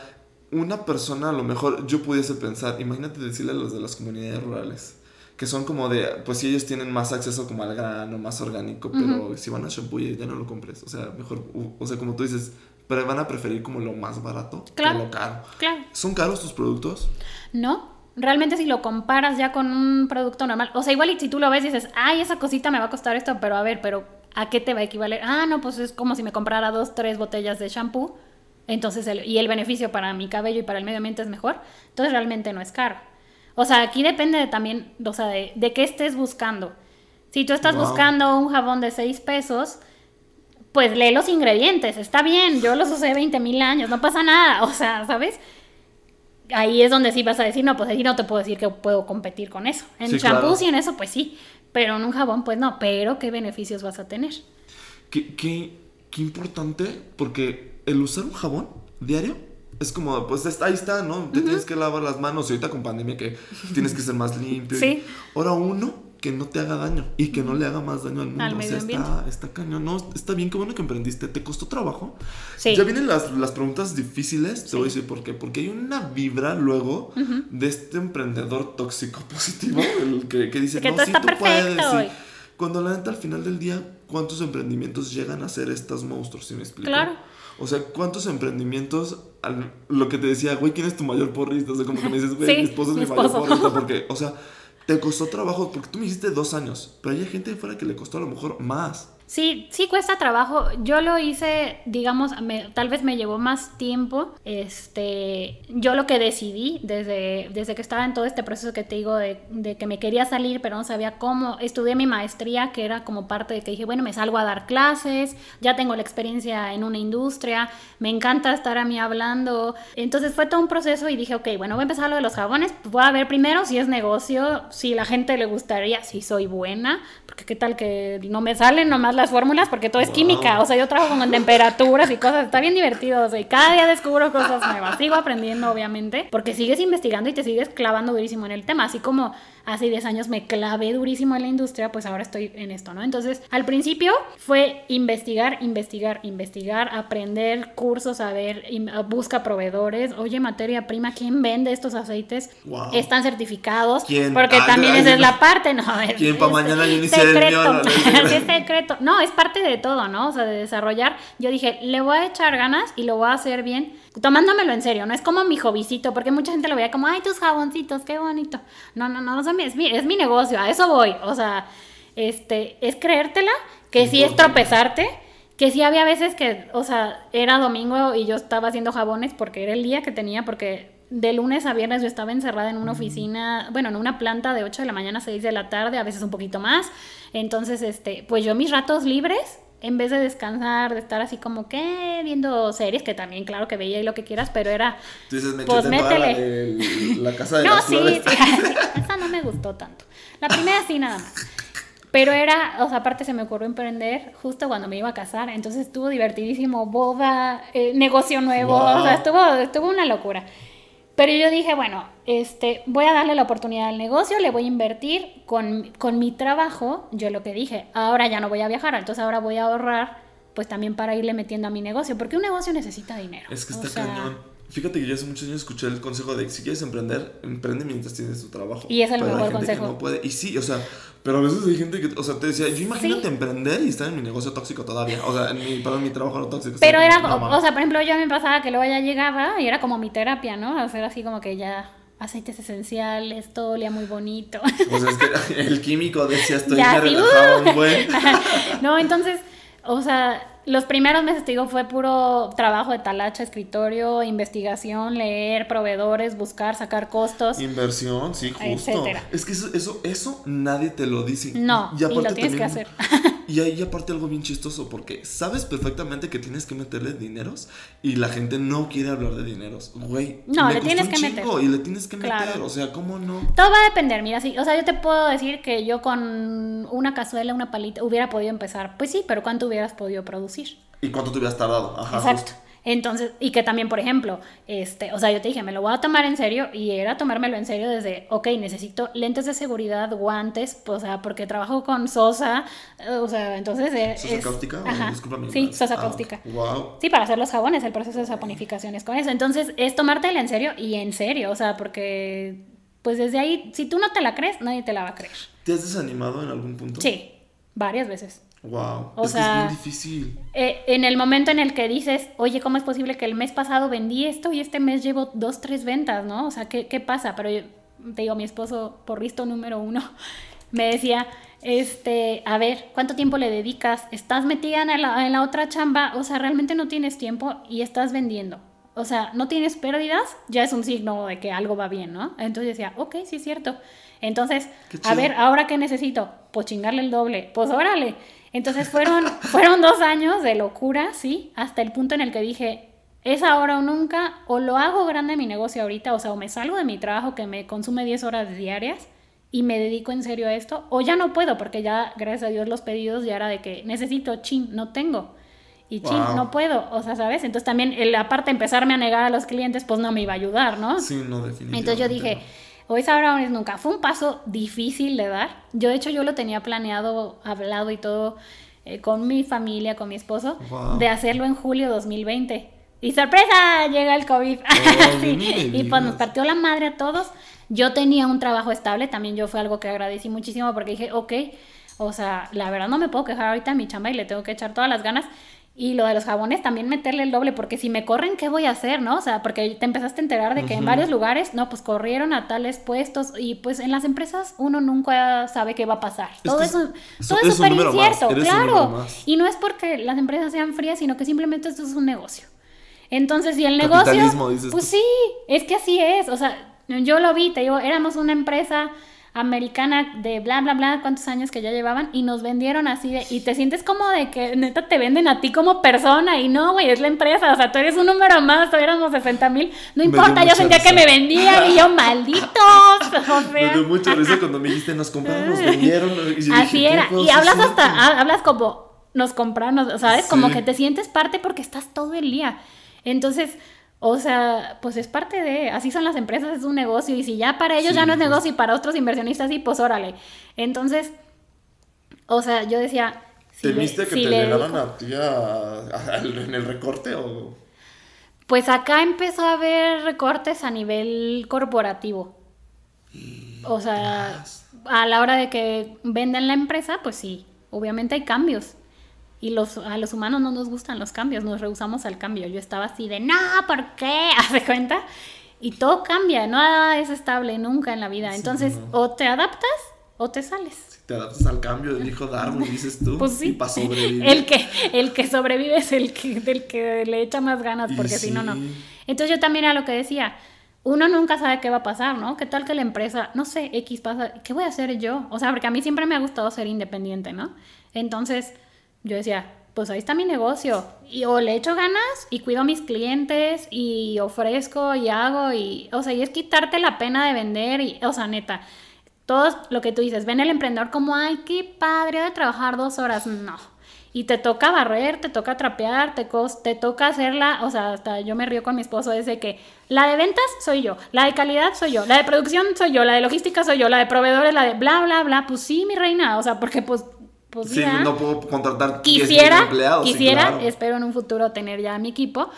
una persona a lo mejor yo pudiese pensar, imagínate decirle a los de las comunidades rurales, que son como de, pues si ellos tienen más acceso como al grano, más orgánico, pero si van a shampoo ya no lo compres, o sea, mejor, o sea, como tú dices, pero van a preferir como lo más barato claro, que lo caro. Claro. ¿Son caros tus productos? No, realmente si lo comparas ya con un producto normal, o sea, igual y si tú lo ves y dices, ay, esa cosita me va a costar esto, pero a ver, pero ¿a qué te va a equivaler? Ah, no, pues es como si me comprara dos, tres botellas de shampoo, entonces, el, y el beneficio para mi cabello y para el medio ambiente es mejor, entonces realmente no es caro. O sea, aquí depende de también, o sea, de, de qué estés buscando. Si tú estás buscando un jabón de 6 pesos, pues lee los ingredientes, está bien, yo los usé 20 mil años, no pasa nada, o sea, ¿sabes? Ahí es donde sí vas a decir, no, pues ahí no te puedo decir que puedo competir con eso. En sí, y en eso, pues sí, pero en un jabón, pues no, pero ¿qué beneficios vas a tener? Qué, qué, qué importante, porque el usar un jabón diario es como, pues ahí está, ¿no? Te tienes que lavar las manos y ahorita con pandemia que tienes que ser más limpio. Sí. Ahora uno que no te haga daño y que no le haga más daño al mundo. o sea, está, está cañón. No, está bien, qué bueno que emprendiste. ¿Te costó trabajo? Sí. Ya vienen las, las preguntas difíciles. Te voy a decir por qué. Porque hay una vibra luego de este emprendedor tóxico positivo el que, que dice, que no, sí, tú puedes. Cuando la neta al final del día, ¿cuántos emprendimientos llegan a ser estos monstruos? ¿Sí me explico? Claro. O sea, ¿cuántos emprendimientos, lo que te decía, güey, ¿quién es tu mayor porrista? O sea, como que me dices, güey, mi esposo es mi, mayor porrista, porque, o sea, te costó trabajo, porque tú me dijiste dos años, pero hay gente fuera que le costó a lo mejor más. Sí, sí cuesta trabajo. Yo lo hice, digamos, tal vez me llevó más tiempo. Este, yo lo que decidí desde, desde que estaba en todo este proceso que te digo de, de, que me quería salir, pero no sabía cómo. Estudié mi maestría, que era como parte de que dije, bueno, me salgo a dar clases, ya tengo la experiencia en una industria, me encanta estar a mí hablando. Entonces fue todo un proceso y dije, ok, bueno, voy a empezar lo de los jabones. Voy a ver primero si es negocio, si la gente le gustaría, si soy buena, porque qué tal que no me salen nomás las fórmulas porque todo es química. O sea, yo trabajo con temperaturas y cosas. Está bien divertido. O sea, y cada día descubro cosas nuevas. Sigo aprendiendo, obviamente, porque sigues investigando y te sigues clavando durísimo en el tema. Así como hace 10 años me clavé durísimo en la industria, pues ahora estoy en esto, ¿no? Entonces, al principio fue investigar, investigar, investigar, aprender cursos, a ver, busca proveedores. Oye, materia prima, ¿quién vende estos aceites? ¿Están certificados? ¿Quién? Porque ah, también esa es la parte, ¿no? ¿Quién para mañana yo ni secreto, es secreto. No, es parte de todo, ¿no? O sea, de desarrollar. Yo dije, le voy a echar ganas y lo voy a hacer bien, tomándomelo en serio, no es como mi hobbycito, porque mucha gente lo veía como, ay, tus jaboncitos, qué bonito. No, no, no, es mi, es mi negocio, a eso voy. O sea, este, es creértela, que sí es tropezarte, que sí había veces que, o sea, era domingo y yo estaba haciendo jabones porque era el día que tenía, porque de lunes a viernes yo estaba encerrada en una oficina, bueno, en una planta de 8 de la mañana a 6 de la tarde, a veces un poquito más. Entonces, este, pues yo mis ratos libres, en vez de descansar, de estar así como que viendo series, que también claro que veía y lo que quieras, pero era Tú dices, me pues métele. La, casa de no, sí, sí, esa no me gustó tanto. La primera sí nada más. Pero era, o sea, aparte se me ocurrió emprender justo cuando me iba a casar, entonces estuvo divertidísimo, boda, eh, negocio nuevo, o sea, estuvo, estuvo una locura. Pero yo dije, bueno, este, voy a darle la oportunidad al negocio, le voy a invertir con, con mi trabajo, yo lo que dije, ahora ya no voy a viajar, entonces ahora voy a ahorrar, pues también para irle metiendo a mi negocio, porque un negocio necesita dinero. Es que está cañón. Fíjate que yo hace muchos años escuché el consejo de que si quieres emprender, emprende mientras tienes tu trabajo. Y es el mejor consejo. no puede. Y sí, o sea, pero a veces hay gente que, o sea, te decía, yo imagínate emprender y estar en mi negocio tóxico todavía. O sea, en mi, para mi trabajo no tóxico. Pero era, o, sea, por ejemplo, yo me pasaba que luego ya llegaba y era como mi terapia, ¿no? Hacer así como que ya aceites esenciales, todo olía muy bonito. Pues es que el químico decía, estoy ya, me relajaba un no, entonces, o sea los primeros meses, te digo, fue puro trabajo de talacha, escritorio, investigación, leer, proveedores, buscar, sacar costos. Inversión, sí, justo. Es que eso, eso, eso nadie te lo dice. No, y, lo tienes que hacer. Y ahí aparte algo bien chistoso, porque sabes perfectamente que tienes que meterle dineros y la gente no quiere hablar de dineros. Güey, no, le tienes que meter. Y le tienes que meter, o sea, ¿cómo no? Todo va a depender, mira, sí. O sea, yo te puedo decir que yo con una cazuela, una palita, hubiera podido empezar. Pues sí, pero ¿cuánto hubieras podido producir? ¿Y cuánto te hubieras tardado? Ajá, Exacto. Entonces, y que también, por ejemplo, este, o sea, yo te dije, me lo voy a tomar en serio y era tomármelo en serio desde, ok, necesito lentes de seguridad, guantes, pues, o sea, porque trabajo con Sosa, eh, o sea, entonces es... ¿Sosa cáustica? Ajá, sí, Sosa ah, cáustica. wow. Sí, para hacer los jabones, el proceso de saponificación es con eso. Entonces, es tomártela en serio y en serio, o sea, porque, pues desde ahí, si tú no te la crees, nadie te la va a creer. ¿Te has desanimado en algún punto? Sí, varias veces. Wow. O es sea, que es bien difícil. Eh, en el momento en el que dices, oye, ¿cómo es posible que el mes pasado vendí esto y este mes llevo dos, tres ventas, ¿no? O sea, ¿qué, qué pasa? Pero yo, te digo, mi esposo, por visto número uno, me decía, este, a ver, ¿cuánto tiempo le dedicas? ¿Estás metida en la, en la otra chamba? O sea, realmente no tienes tiempo y estás vendiendo. O sea, no tienes pérdidas, ya es un signo de que algo va bien, ¿no? Entonces decía, ok, sí es cierto. Entonces, a ver, ¿ahora qué necesito? Pues chingarle el doble. Pues órale. Entonces fueron, fueron dos años de locura, sí, hasta el punto en el que dije, es ahora o nunca, o lo hago grande mi negocio ahorita, o sea, o me salgo de mi trabajo que me consume 10 horas diarias y me dedico en serio a esto, o ya no puedo, porque ya, gracias a Dios, los pedidos ya era de que necesito, chin, no tengo. Y chin, Wow. no puedo, o sea, ¿sabes? Entonces también, el, aparte, empezarme a negar a los clientes, pues no me iba a ayudar, ¿no? Sí, no, definitivamente. Entonces yo dije, no. O es ahora o es nunca. Fue un paso difícil de dar. Yo, de hecho, yo lo tenía planeado, hablado y todo eh, con mi familia, con mi esposo, Wow. de hacerlo en julio 2020. Y sorpresa, llega el COVID. Oh, Sí, Y pues nos partió la madre a todos. Yo tenía un trabajo estable, también yo fue algo que agradecí muchísimo porque dije, ok, o sea, la verdad no me puedo quejar ahorita en mi chamba y le tengo que echar todas las ganas. Y lo de los jabones también meterle el doble, porque si me corren, ¿qué voy a hacer, no? O sea, porque te empezaste a enterar de que en varios lugares, no, pues corrieron a tales puestos y pues en las empresas uno nunca sabe qué va a pasar. Es Todo eso, es- todo es súper incierto, claro. Y no es porque las empresas sean frías, sino que simplemente esto es un negocio. Entonces, si el negocio... Dices Pues tú. sí, es que así es. O sea, yo lo vi, te digo, éramos una empresa americana de bla, bla, bla, cuántos años que ya llevaban y nos vendieron así de, y te sientes como de que neta te venden a ti como persona y no, güey, es la empresa, o sea, tú eres un número más, éramos 60 mil, no Me importa, yo sentía que me vendían y yo, malditos, o Me sea, dio mucha risa cuando me dijiste, nos compraron, nos vendieron. y Así dije, era. Y hablas hasta, ha- hablas como nos compraron, ¿sabes? Como Sí. que te sientes parte porque estás todo el día. Entonces, o sea, pues es parte de, así son las empresas, es un negocio. Y si ya para ellos Sí, ya no es pues. negocio y para otros inversionistas sí, pues órale. Entonces, o sea, yo decía... si le- ¿Temiste que si te le llegaran a ti a- a- en el recorte o...? Pues acá empezó a haber recortes a nivel corporativo. O sea, a la hora de que venden la empresa, pues sí, obviamente hay cambios. Y los, a los humanos no nos gustan los cambios, nos rehusamos al cambio. Yo estaba así de, no, ¿por qué? ¿Haz de cuenta? Y todo cambia, nada es estable nunca en la vida. Sí, Entonces, no. o te adaptas o te sales. Si te adaptas al cambio del hijo Darwin, dices tú. Pues sí. Y para sobrevivir. El que, el que sobrevive es el que, del que le echa más ganas, porque si no, no. sí. Entonces yo también era lo que decía, uno nunca sabe qué va a pasar, ¿no? ¿Qué tal que la empresa, no sé, X pasa, ¿qué voy a hacer yo? O sea, porque a mí siempre me ha gustado ser independiente, ¿no? Entonces yo decía, pues ahí está mi negocio. Y o le echo ganas y cuido a mis clientes y ofrezco y hago y, o sea, y es quitarte la pena de vender y, o sea, neta. Todo lo que tú dices, ven el emprendedor como, ay, qué padre de trabajar dos horas. No. Y te toca barrer, te toca trapear, te, te toca hacerla, o sea, hasta yo me río con mi esposo desde que la de ventas soy yo, la de calidad soy yo, la de producción soy yo, la de logística soy yo, la de proveedores, la de bla, bla, bla. Pues sí, mi reina, o sea, porque pues, pues Sí, ya. no puedo contratar 10,000 Quisiera, empleados. sí, quisiera, claro. espero en un futuro tener ya mi equipo,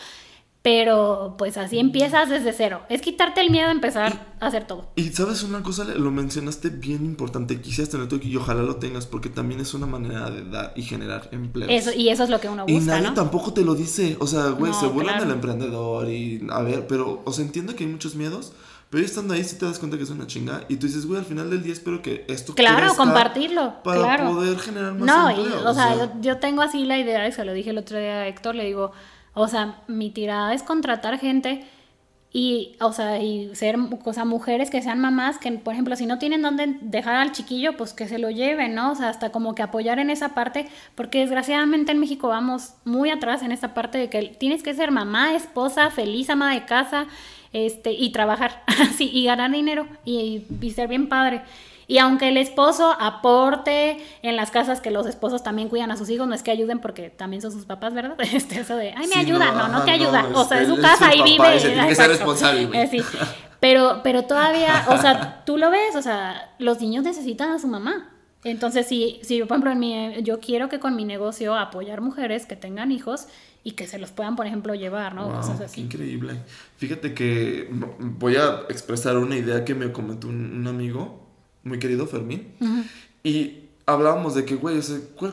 pero pues así empiezas desde cero. Es quitarte el miedo a empezar a hacer todo. Y sabes una cosa, lo mencionaste bien importante, quisieras tener tu y ojalá lo tengas porque también es una manera de dar y generar empleos. Eso, y eso es lo que uno Y busca, nadie ¿no? tampoco te lo dice, o sea, güey, No, se burlan claro. del emprendedor y a ver, pero, o sea, entiendo que hay muchos miedos, pero estando ahí sí te das cuenta que es una chinga y tú dices, güey, al final del día espero que esto Claro, compartirlo, para claro. poder generar más No, y, empleo, o sea, yo, yo tengo así la idea, y se lo dije el otro día a Héctor, le digo, o sea, mi tirada es contratar gente y, o sea, y ser, o mujeres que sean mamás, que, por ejemplo, si no tienen dónde dejar al chiquillo, pues que se lo lleven, ¿no? O sea, hasta como que apoyar en esa parte, porque desgraciadamente en México vamos muy atrás en esta parte de que tienes que ser mamá, esposa, feliz ama de casa, este, y trabajar, así, y ganar dinero, y, y ser bien padre. Y aunque el esposo aporte en las casas que los esposos también cuidan a sus hijos, no es que ayuden porque también son sus papás, ¿verdad? Este, eso de, ay, me Sí, ayuda, no, no, no, te ayuda. o es- sea, es su es casa y vive. se tiene que ser responsable, güey. Eh, sí. Pero, pero todavía, o sea, tú lo ves, o sea, los niños necesitan a su mamá. Entonces, si, si yo, por ejemplo, en mi, yo quiero que con mi negocio apoyar mujeres que tengan hijos y que se los puedan, por ejemplo, llevar, ¿no? Wow, Cosas qué así. increíble. Fíjate que m- voy a expresar una idea que me comentó un, un amigo, muy querido Fermín, Ujú. y hablábamos de que, güey, o sea, ¿cuál-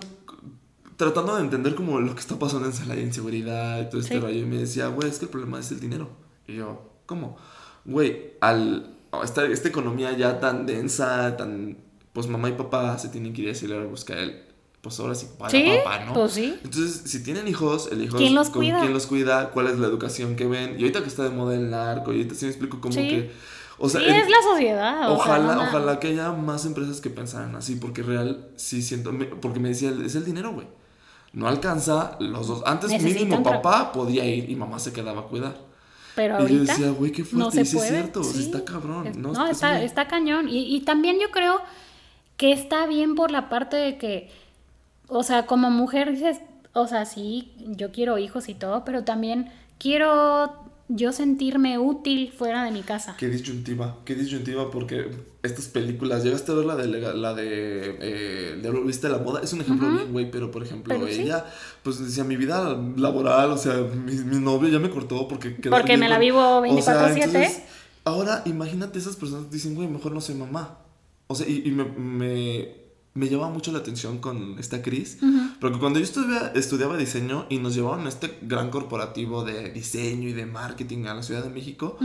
tratando de entender como lo que está pasando en Celaya, inseguridad y todo este Sí. rollo, y me decía, güey, es que el problema es el dinero. Y yo, ¿cómo? Güey, al a esta, esta economía ya tan densa, tan, pues mamá y papá se tienen que ir a decirle a buscar el, pues ahora sí, para Sí, papá, ¿no? pues sí. Entonces, si tienen hijos, el hijo ¿Quién los con cuida? quién los cuida, cuál es la educación que ven. Y ahorita que está de moda el narco, y ahorita sí me explico como Sí. que. O sea, sí, en- es la sociedad. o sea, ojalá, ojalá que haya más empresas que pensaran así, porque real sí siento. me- Porque me decía, es el dinero, güey. No alcanza los dos. Antes mínimo papá podía ir y mamá se quedaba a cuidar. Pero Y yo ahorita decía, güey, qué fuerte. no se y sí puede. es cierto, sí está cabrón. No, No, es está, muy- está cañón. Y, y también yo creo que está bien por la parte de que, o sea, como mujer dices, o sea, sí, yo quiero hijos y todo, pero también quiero yo sentirme útil fuera de mi casa. Qué disyuntiva, qué disyuntiva porque estas películas, llegaste a ver la de la de eh, viste la moda, es un ejemplo bien güey, pero por ejemplo Pero sí. ella, pues decía mi vida laboral, o sea, mi, mi novio ya me cortó porque Porque bien me la vivo o sea, 24/7. entonces, ahora imagínate esas personas que dicen, güey, mejor no soy mamá. O sea, y, y me, me, me llama mucho la atención con esta Cris, porque cuando yo estudiaba, estudiaba diseño y nos llevaban a este gran corporativo de diseño y de marketing a la Ciudad de México,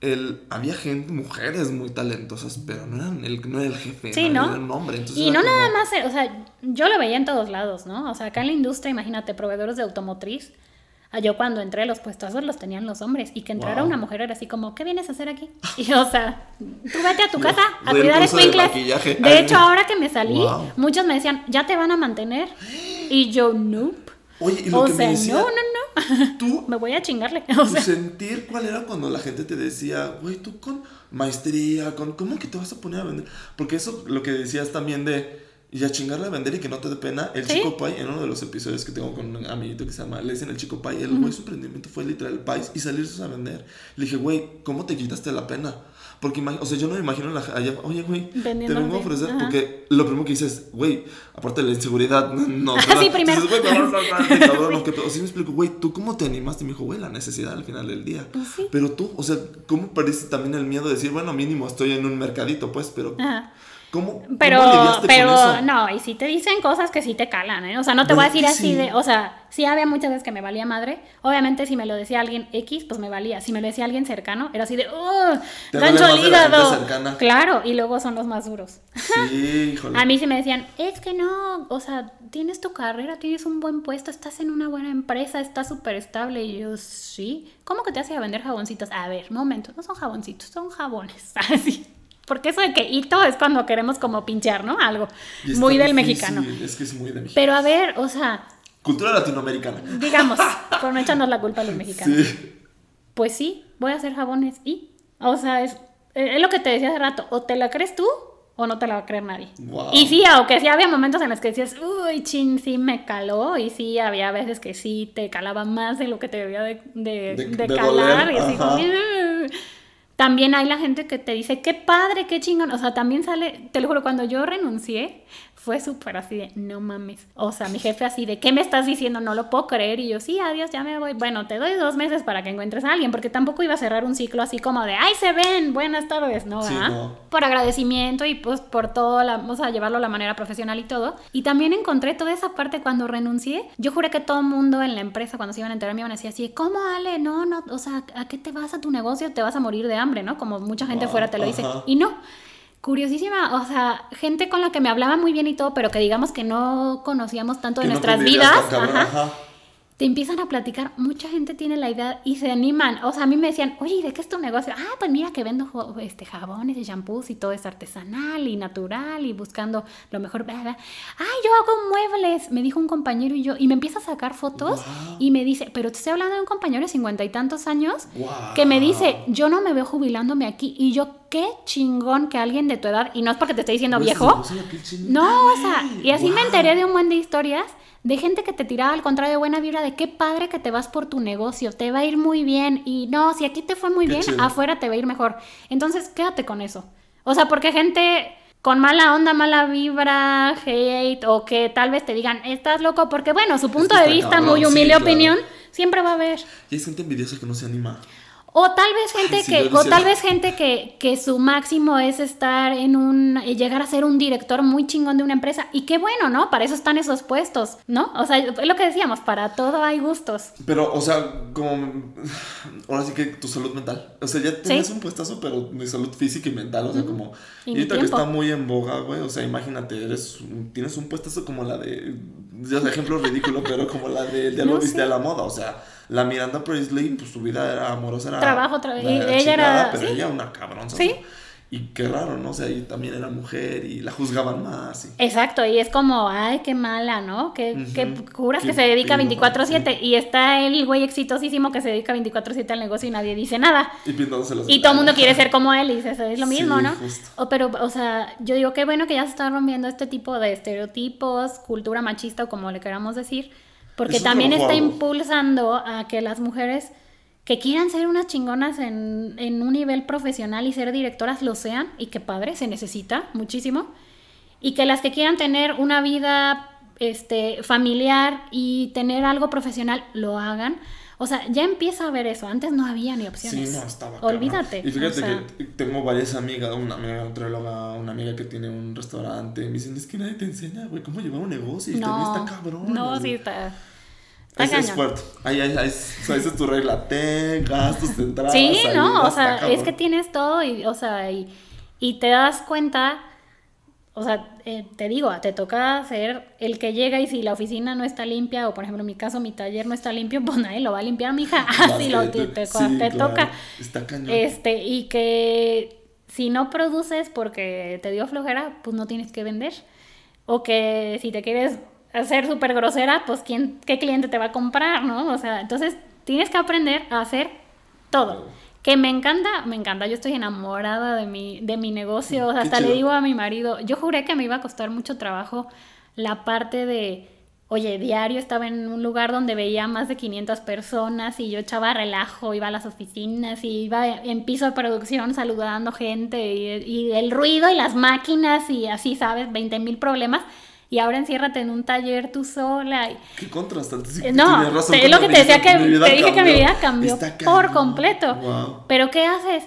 el, había gente, mujeres muy talentosas, pero no eran el, no era el jefe, Sí, no, ¿no? era un hombre. Entonces Y no como- nada más, eh, o sea, yo lo veía en todos lados, ¿no? O sea, acá en la industria, imagínate, proveedores de automotriz. Ah, Yo cuando entré, los puestazos los tenían los hombres. Y que entrara Wow. una mujer era así como, ¿qué vienes a hacer aquí? Y o sea, tú vete a tu casa a cuidar de escuincles. De Ay, hecho, ahora que me salí, Wow. muchos me decían, ¿ya te van a mantener? Y yo, nope. Oye, y lo O que sea, me decía, no, no, no. tú Me voy a chingarle. O sea, sentir cuál era cuando la gente te decía, güey, tú con maestría, con ¿cómo que te vas a poner a vender? Porque eso lo que decías también de y a chingarle a vender y que no te dé pena. El Sí. Chico Pai, en uno de los episodios que tengo con un amiguito que se llama, le dicen el Chico Pai, el güey su emprendimiento fue literal el país y salirse a vender. Le dije, güey, ¿cómo te quitaste la pena? Porque, o sea, yo no me imagino la, allá, oye, güey, te vengo a ofrecer, ajá. porque lo primero que dices, güey, aparte de la inseguridad, no, ¿verdad? sí, primero. No, no, no, no, no, pedo. Sí me explico, güey, ¿tú cómo te animaste? Me dijo, güey, la necesidad al final del día. Pues sí. Pero tú, o sea, ¿cómo parece también el miedo de decir, bueno, mínimo estoy en un mercadito, pues, pero Ajá. ¿cómo, Pero, cómo pero con eso? no, y si te dicen cosas que sí te calan, ¿eh? O sea, no te voy a ¿Verdad decir así sí? de, o sea, sí había muchas veces que me valía madre. Obviamente, si me lo decía alguien X, pues me valía. Si me lo decía alguien cercano, era así de, ¡oh! ¡Gancho al hígado! Claro, y luego son los más duros. Sí, híjole. A mí sí me decían, es que no, o sea, tienes tu carrera, tienes un buen puesto, estás en una buena empresa, estás súper estable. Y yo, sí. ¿Cómo que te hace vender jaboncitos? A ver, momento, no son jaboncitos, son jabones. Así. Porque eso de que hito es cuando queremos como pinchar, ¿no? Algo muy del difícil, mexicano. Es que es muy de mexicano. Pero a ver, o sea, Cultura latinoamericana. digamos, por no echarnos la culpa a los mexicanos. Sí. Pues sí, voy a hacer jabones y, o sea, es, es lo que te decía hace rato, o te la crees tú o no te la va a creer nadie. Wow. Y sí, aunque sí había momentos en los que decías, uy, chin, sí me caló, y sí había veces que sí te calaba más de lo que te debía de, de, De- calar, y así. También hay la gente que te dice, qué padre, qué chingón. O sea, también sale, te lo juro, cuando yo renuncié, fue súper así de, no mames. O sea, mi jefe así de, ¿qué me estás diciendo? No lo puedo creer. Y yo, sí, adiós, ya me voy. Bueno, te doy dos meses para que encuentres a alguien, porque tampoco iba a cerrar un ciclo así como de, ay, se ven, buenas tardes, ¿no? Sí, ¿verdad? no. Por agradecimiento y pues por todo, la, o sea, llevarlo a la manera profesional y todo. Y también encontré toda esa parte cuando renuncié. Yo juré que todo el mundo en la empresa, cuando se iban a enterar, me iban a decir así, ¿cómo, Ale? No, no, o sea, ¿a qué te vas a tu negocio? Te vas a morir de hambre, ¿no? Como mucha gente Wow, fuera te lo dice. Y no. Curiosísima, o sea, gente con la que me hablaba muy bien y todo, pero que digamos que no conocíamos tanto de no nuestras vidas. ajá. Te empiezan a platicar, mucha gente tiene la idea y se animan. O sea, a mí me decían, oye, ¿de qué es tu negocio? Ah, pues mira que vendo este, jabones y shampoos y todo es artesanal y natural y buscando lo mejor. Bla, Ah, yo hago muebles, me dijo un compañero y yo, y me empieza a sacar fotos y me dice, pero te estoy hablando de un compañero de cincuenta y tantos años que me dice, yo no me veo jubilándome aquí y yo, qué chingón que alguien de tu edad, y no es porque te estoy diciendo viejo, no, o sea, y así me enteré de un buen de historias de gente que te tiraba al contrario de buena vibra, de qué padre que te vas por tu negocio, te va a ir muy bien y no, si aquí te fue muy bien, afuera te va a ir mejor. Entonces, quédate con eso. O sea, porque gente con mala onda, mala vibra, hate o que tal vez te digan, estás loco, porque bueno, su punto de vista, muy humilde opinión, siempre va a haber. Y hay gente envidiosa que no se anima. O tal vez gente que, o tal vez gente que, que, su máximo es estar en un, eh, llegar a ser un director muy chingón de una empresa. Y qué bueno, ¿no? Para eso están esos puestos, ¿no? O sea, es lo que decíamos, para todo hay gustos. Pero, o sea, como, ahora sí que tu salud mental. O sea, ya tienes un puestazo, pero de salud física y mental, o sea, como... Y, ahorita que está muy en boga, güey, o sea, imagínate, eres, tienes un puestazo como la de, ya ejemplo ridículo, pero como la de, de algo viste a la moda, o sea la Miranda Priestley, pues su vida era amorosa, era. Trabajo, trabajo. Y ella era. Pero ella una cabrón, Sí. Y qué raro, ¿no? O sea, ahí también era mujer y la juzgaban más. Exacto, y es como, ay, qué mala, ¿no? Que, curas que se dedica 24-7 y está el güey exitosísimo que se dedica 24-7 al negocio y nadie dice nada. Y, y todo el mundo quiere ser como él y dices, es lo mismo, ¿no? O, pero, o sea, yo digo, qué bueno que ya se está rompiendo este tipo de estereotipos, cultura machista o como le queramos decir porque también está impulsando a que las mujeres que quieran ser unas chingonas en, en, un nivel profesional y ser directoras lo sean, y que padre, se necesita muchísimo. Y que las que quieran tener una vida este, familiar y tener algo profesional lo hagan. O sea, ya empieza a ver eso. Antes no había ni opciones. Sí, no, estaba. Olvídate. Y fíjate que tengo varias amigas, una amiga nutrióloga, una amiga que tiene un restaurante. Me dicen, es que nadie te enseña, güey, cómo llevar un negocio. Y no, está cabrón. No, sí, está. Es, es, fuerte. Ahí, ahí, ahí, esa es tu regla. Ten gastos, entradas. Sí, no, o sea, es que tienes todo y, o sea, y, y te das cuenta o sea, eh, te digo, te toca ser el que llega y si la oficina no está limpia, o por ejemplo en mi caso mi taller no está limpio, pues nadie lo va a limpiar, mija. Así lo te, te, toca. Está cañón. Este, y que si no produces porque te dio flojera, pues no tienes que vender. O que si te quieres hacer súper grosera, pues ¿quién, ¿qué cliente te va a comprar, no? O sea, entonces tienes que aprender a hacer todo. Que me encanta, me encanta. Yo estoy enamorada de mi, de mi negocio. hasta le digo a mi marido, yo juré que me iba a costar mucho trabajo la parte de, oye, diario estaba en un lugar donde veía más de 500 personas y yo echaba relajo, iba a las oficinas y iba en piso de producción saludando gente y, y el ruido y las máquinas y así, ¿sabes? 20 mil problemas y ahora enciérrate en un taller tú sola. Qué contrastante. Eh, no, es lo que te decía que te dije que mi vida cambió por completo. Pero ¿qué haces?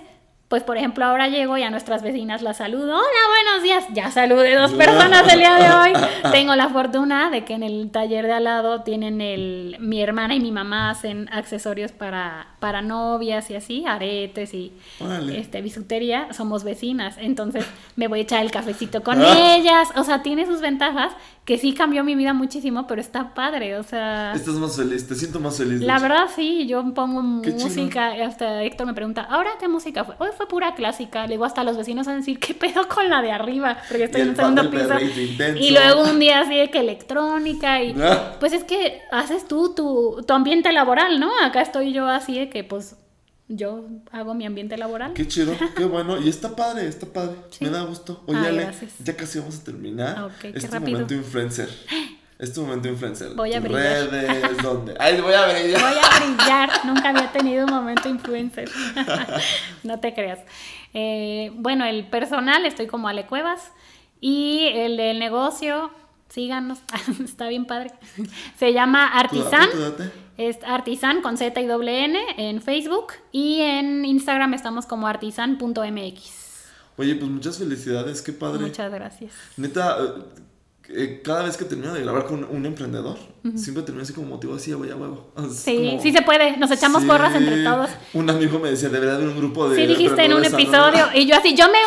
Pues por ejemplo ahora llego y a nuestras vecinas las saludo. Hola, buenos días. Ya saludé dos personas el día de hoy. Tengo la fortuna de que en el taller de al lado tienen el... Mi hermana y mi mamá hacen accesorios para, para novias y así, aretes y este, bisutería. Somos vecinas. Entonces me voy a echar el cafecito con ah. ellas. O sea, tiene sus ventajas que sí cambió mi vida muchísimo, pero está padre, o sea... Estás más feliz, te siento más feliz. La verdad sí, yo pongo música, hasta Héctor me pregunta, ¿ahora qué música fue? Hoy fue pura clásica, le digo hasta los vecinos a decir, ¿qué pedo con la de arriba? Porque estoy en el segundo piso. Y luego un día así de que electrónica y... Ah. Pues es que haces tú tu, tu ambiente laboral, ¿no? Acá estoy yo así de que pues yo hago mi ambiente laboral. Qué chido, qué bueno. Y está padre, está padre. Me da gusto. Oye, Ale, ya casi vamos a terminar. Okay, este momento influencer. Este momento influencer. Voy a brillar. Redes, ¿dónde? Ay, voy a brillar. Voy a brillar. Nunca había tenido un momento influencer. no te creas. Eh, bueno, el personal, estoy como Ale Cuevas. Y el del negocio, síganos. está bien padre. Se llama Artisan. Es Artisan con Z y doble N en Facebook y en Instagram estamos como artisan.mx. Oye, pues muchas felicidades, qué padre. Muchas gracias. Neta, eh, cada vez que termino de grabar con un emprendedor, siempre termino así como motivado así, voy a huevo. sí, sí se puede, nos echamos porras entre todos. Un amigo me decía, debería haber un grupo de... Sí, dijiste en un episodio, y yo así, yo me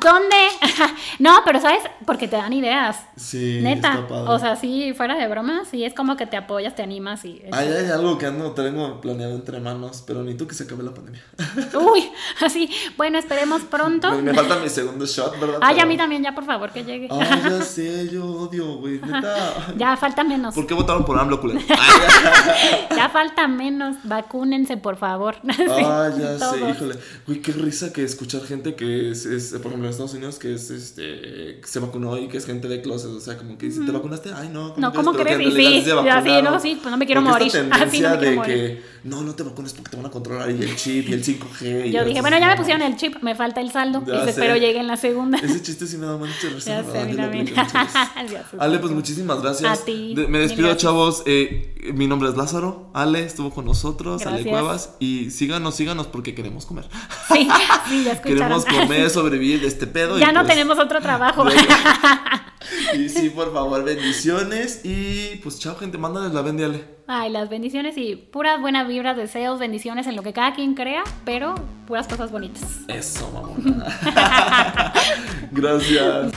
¿Cuándo? ¿Dónde? no, pero ¿sabes? Porque te dan ideas. Sí, Neta. está padre. O sea, sí, fuera de bromas, sí, es como que te apoyas, te animas y... Ay, hay algo que ando, tengo planeado entre manos, pero ni tú que se acabe la pandemia. Uy, así. Bueno, esperemos pronto. Me, me falta mi segundo shot, ¿verdad? Ay, a Pero- mí también, ya por favor, que llegue. Ay, ya sé, yo odio, güey, neta. ya falta menos. ¿Por qué votaron por AMLO, culero? Ya falta menos. Vacúnense, por favor. Sí, Ah, ya sé, todos. híjole. Güey, qué risa que escuchar gente que es, es, por ejemplo, en Estados Unidos, que es este, que se vacunó y que es gente de closet. O sea, como que dice, ¿te vacunaste? Ay, no. No, ¿cómo crees? que sí, sí, no, sí, pues no me quiero Porque morir. Esta tendencia no me quiero de morir. que, no, no te vacunes porque te van a controlar y el chip y el 5G. y Yo dije, bueno, ya me pusieron el chip, me falta el saldo. Ya y dice, sé. pero llegue en la segunda. Ese chiste sí me da mucha risa. Ya sé, a verdad, Ale, pues muchísimas gracias. A ti, me despido, chavos. Eh, mi nombre es Lázaro. Ale estuvo con nosotros. Ale Gracias. Cuevas. Y síganos, síganos porque queremos comer. Sí, sí, ya. Queremos comer, sobrevivir de este pedo. y Ya no pues, tenemos otro trabajo. Y sí, por favor, bendiciones. Y pues chao, gente. Mándales la bendiale. Ay, las bendiciones y puras buenas vibras, deseos, bendiciones en lo que cada quien crea, pero puras cosas bonitas. Eso, mamona. Gracias.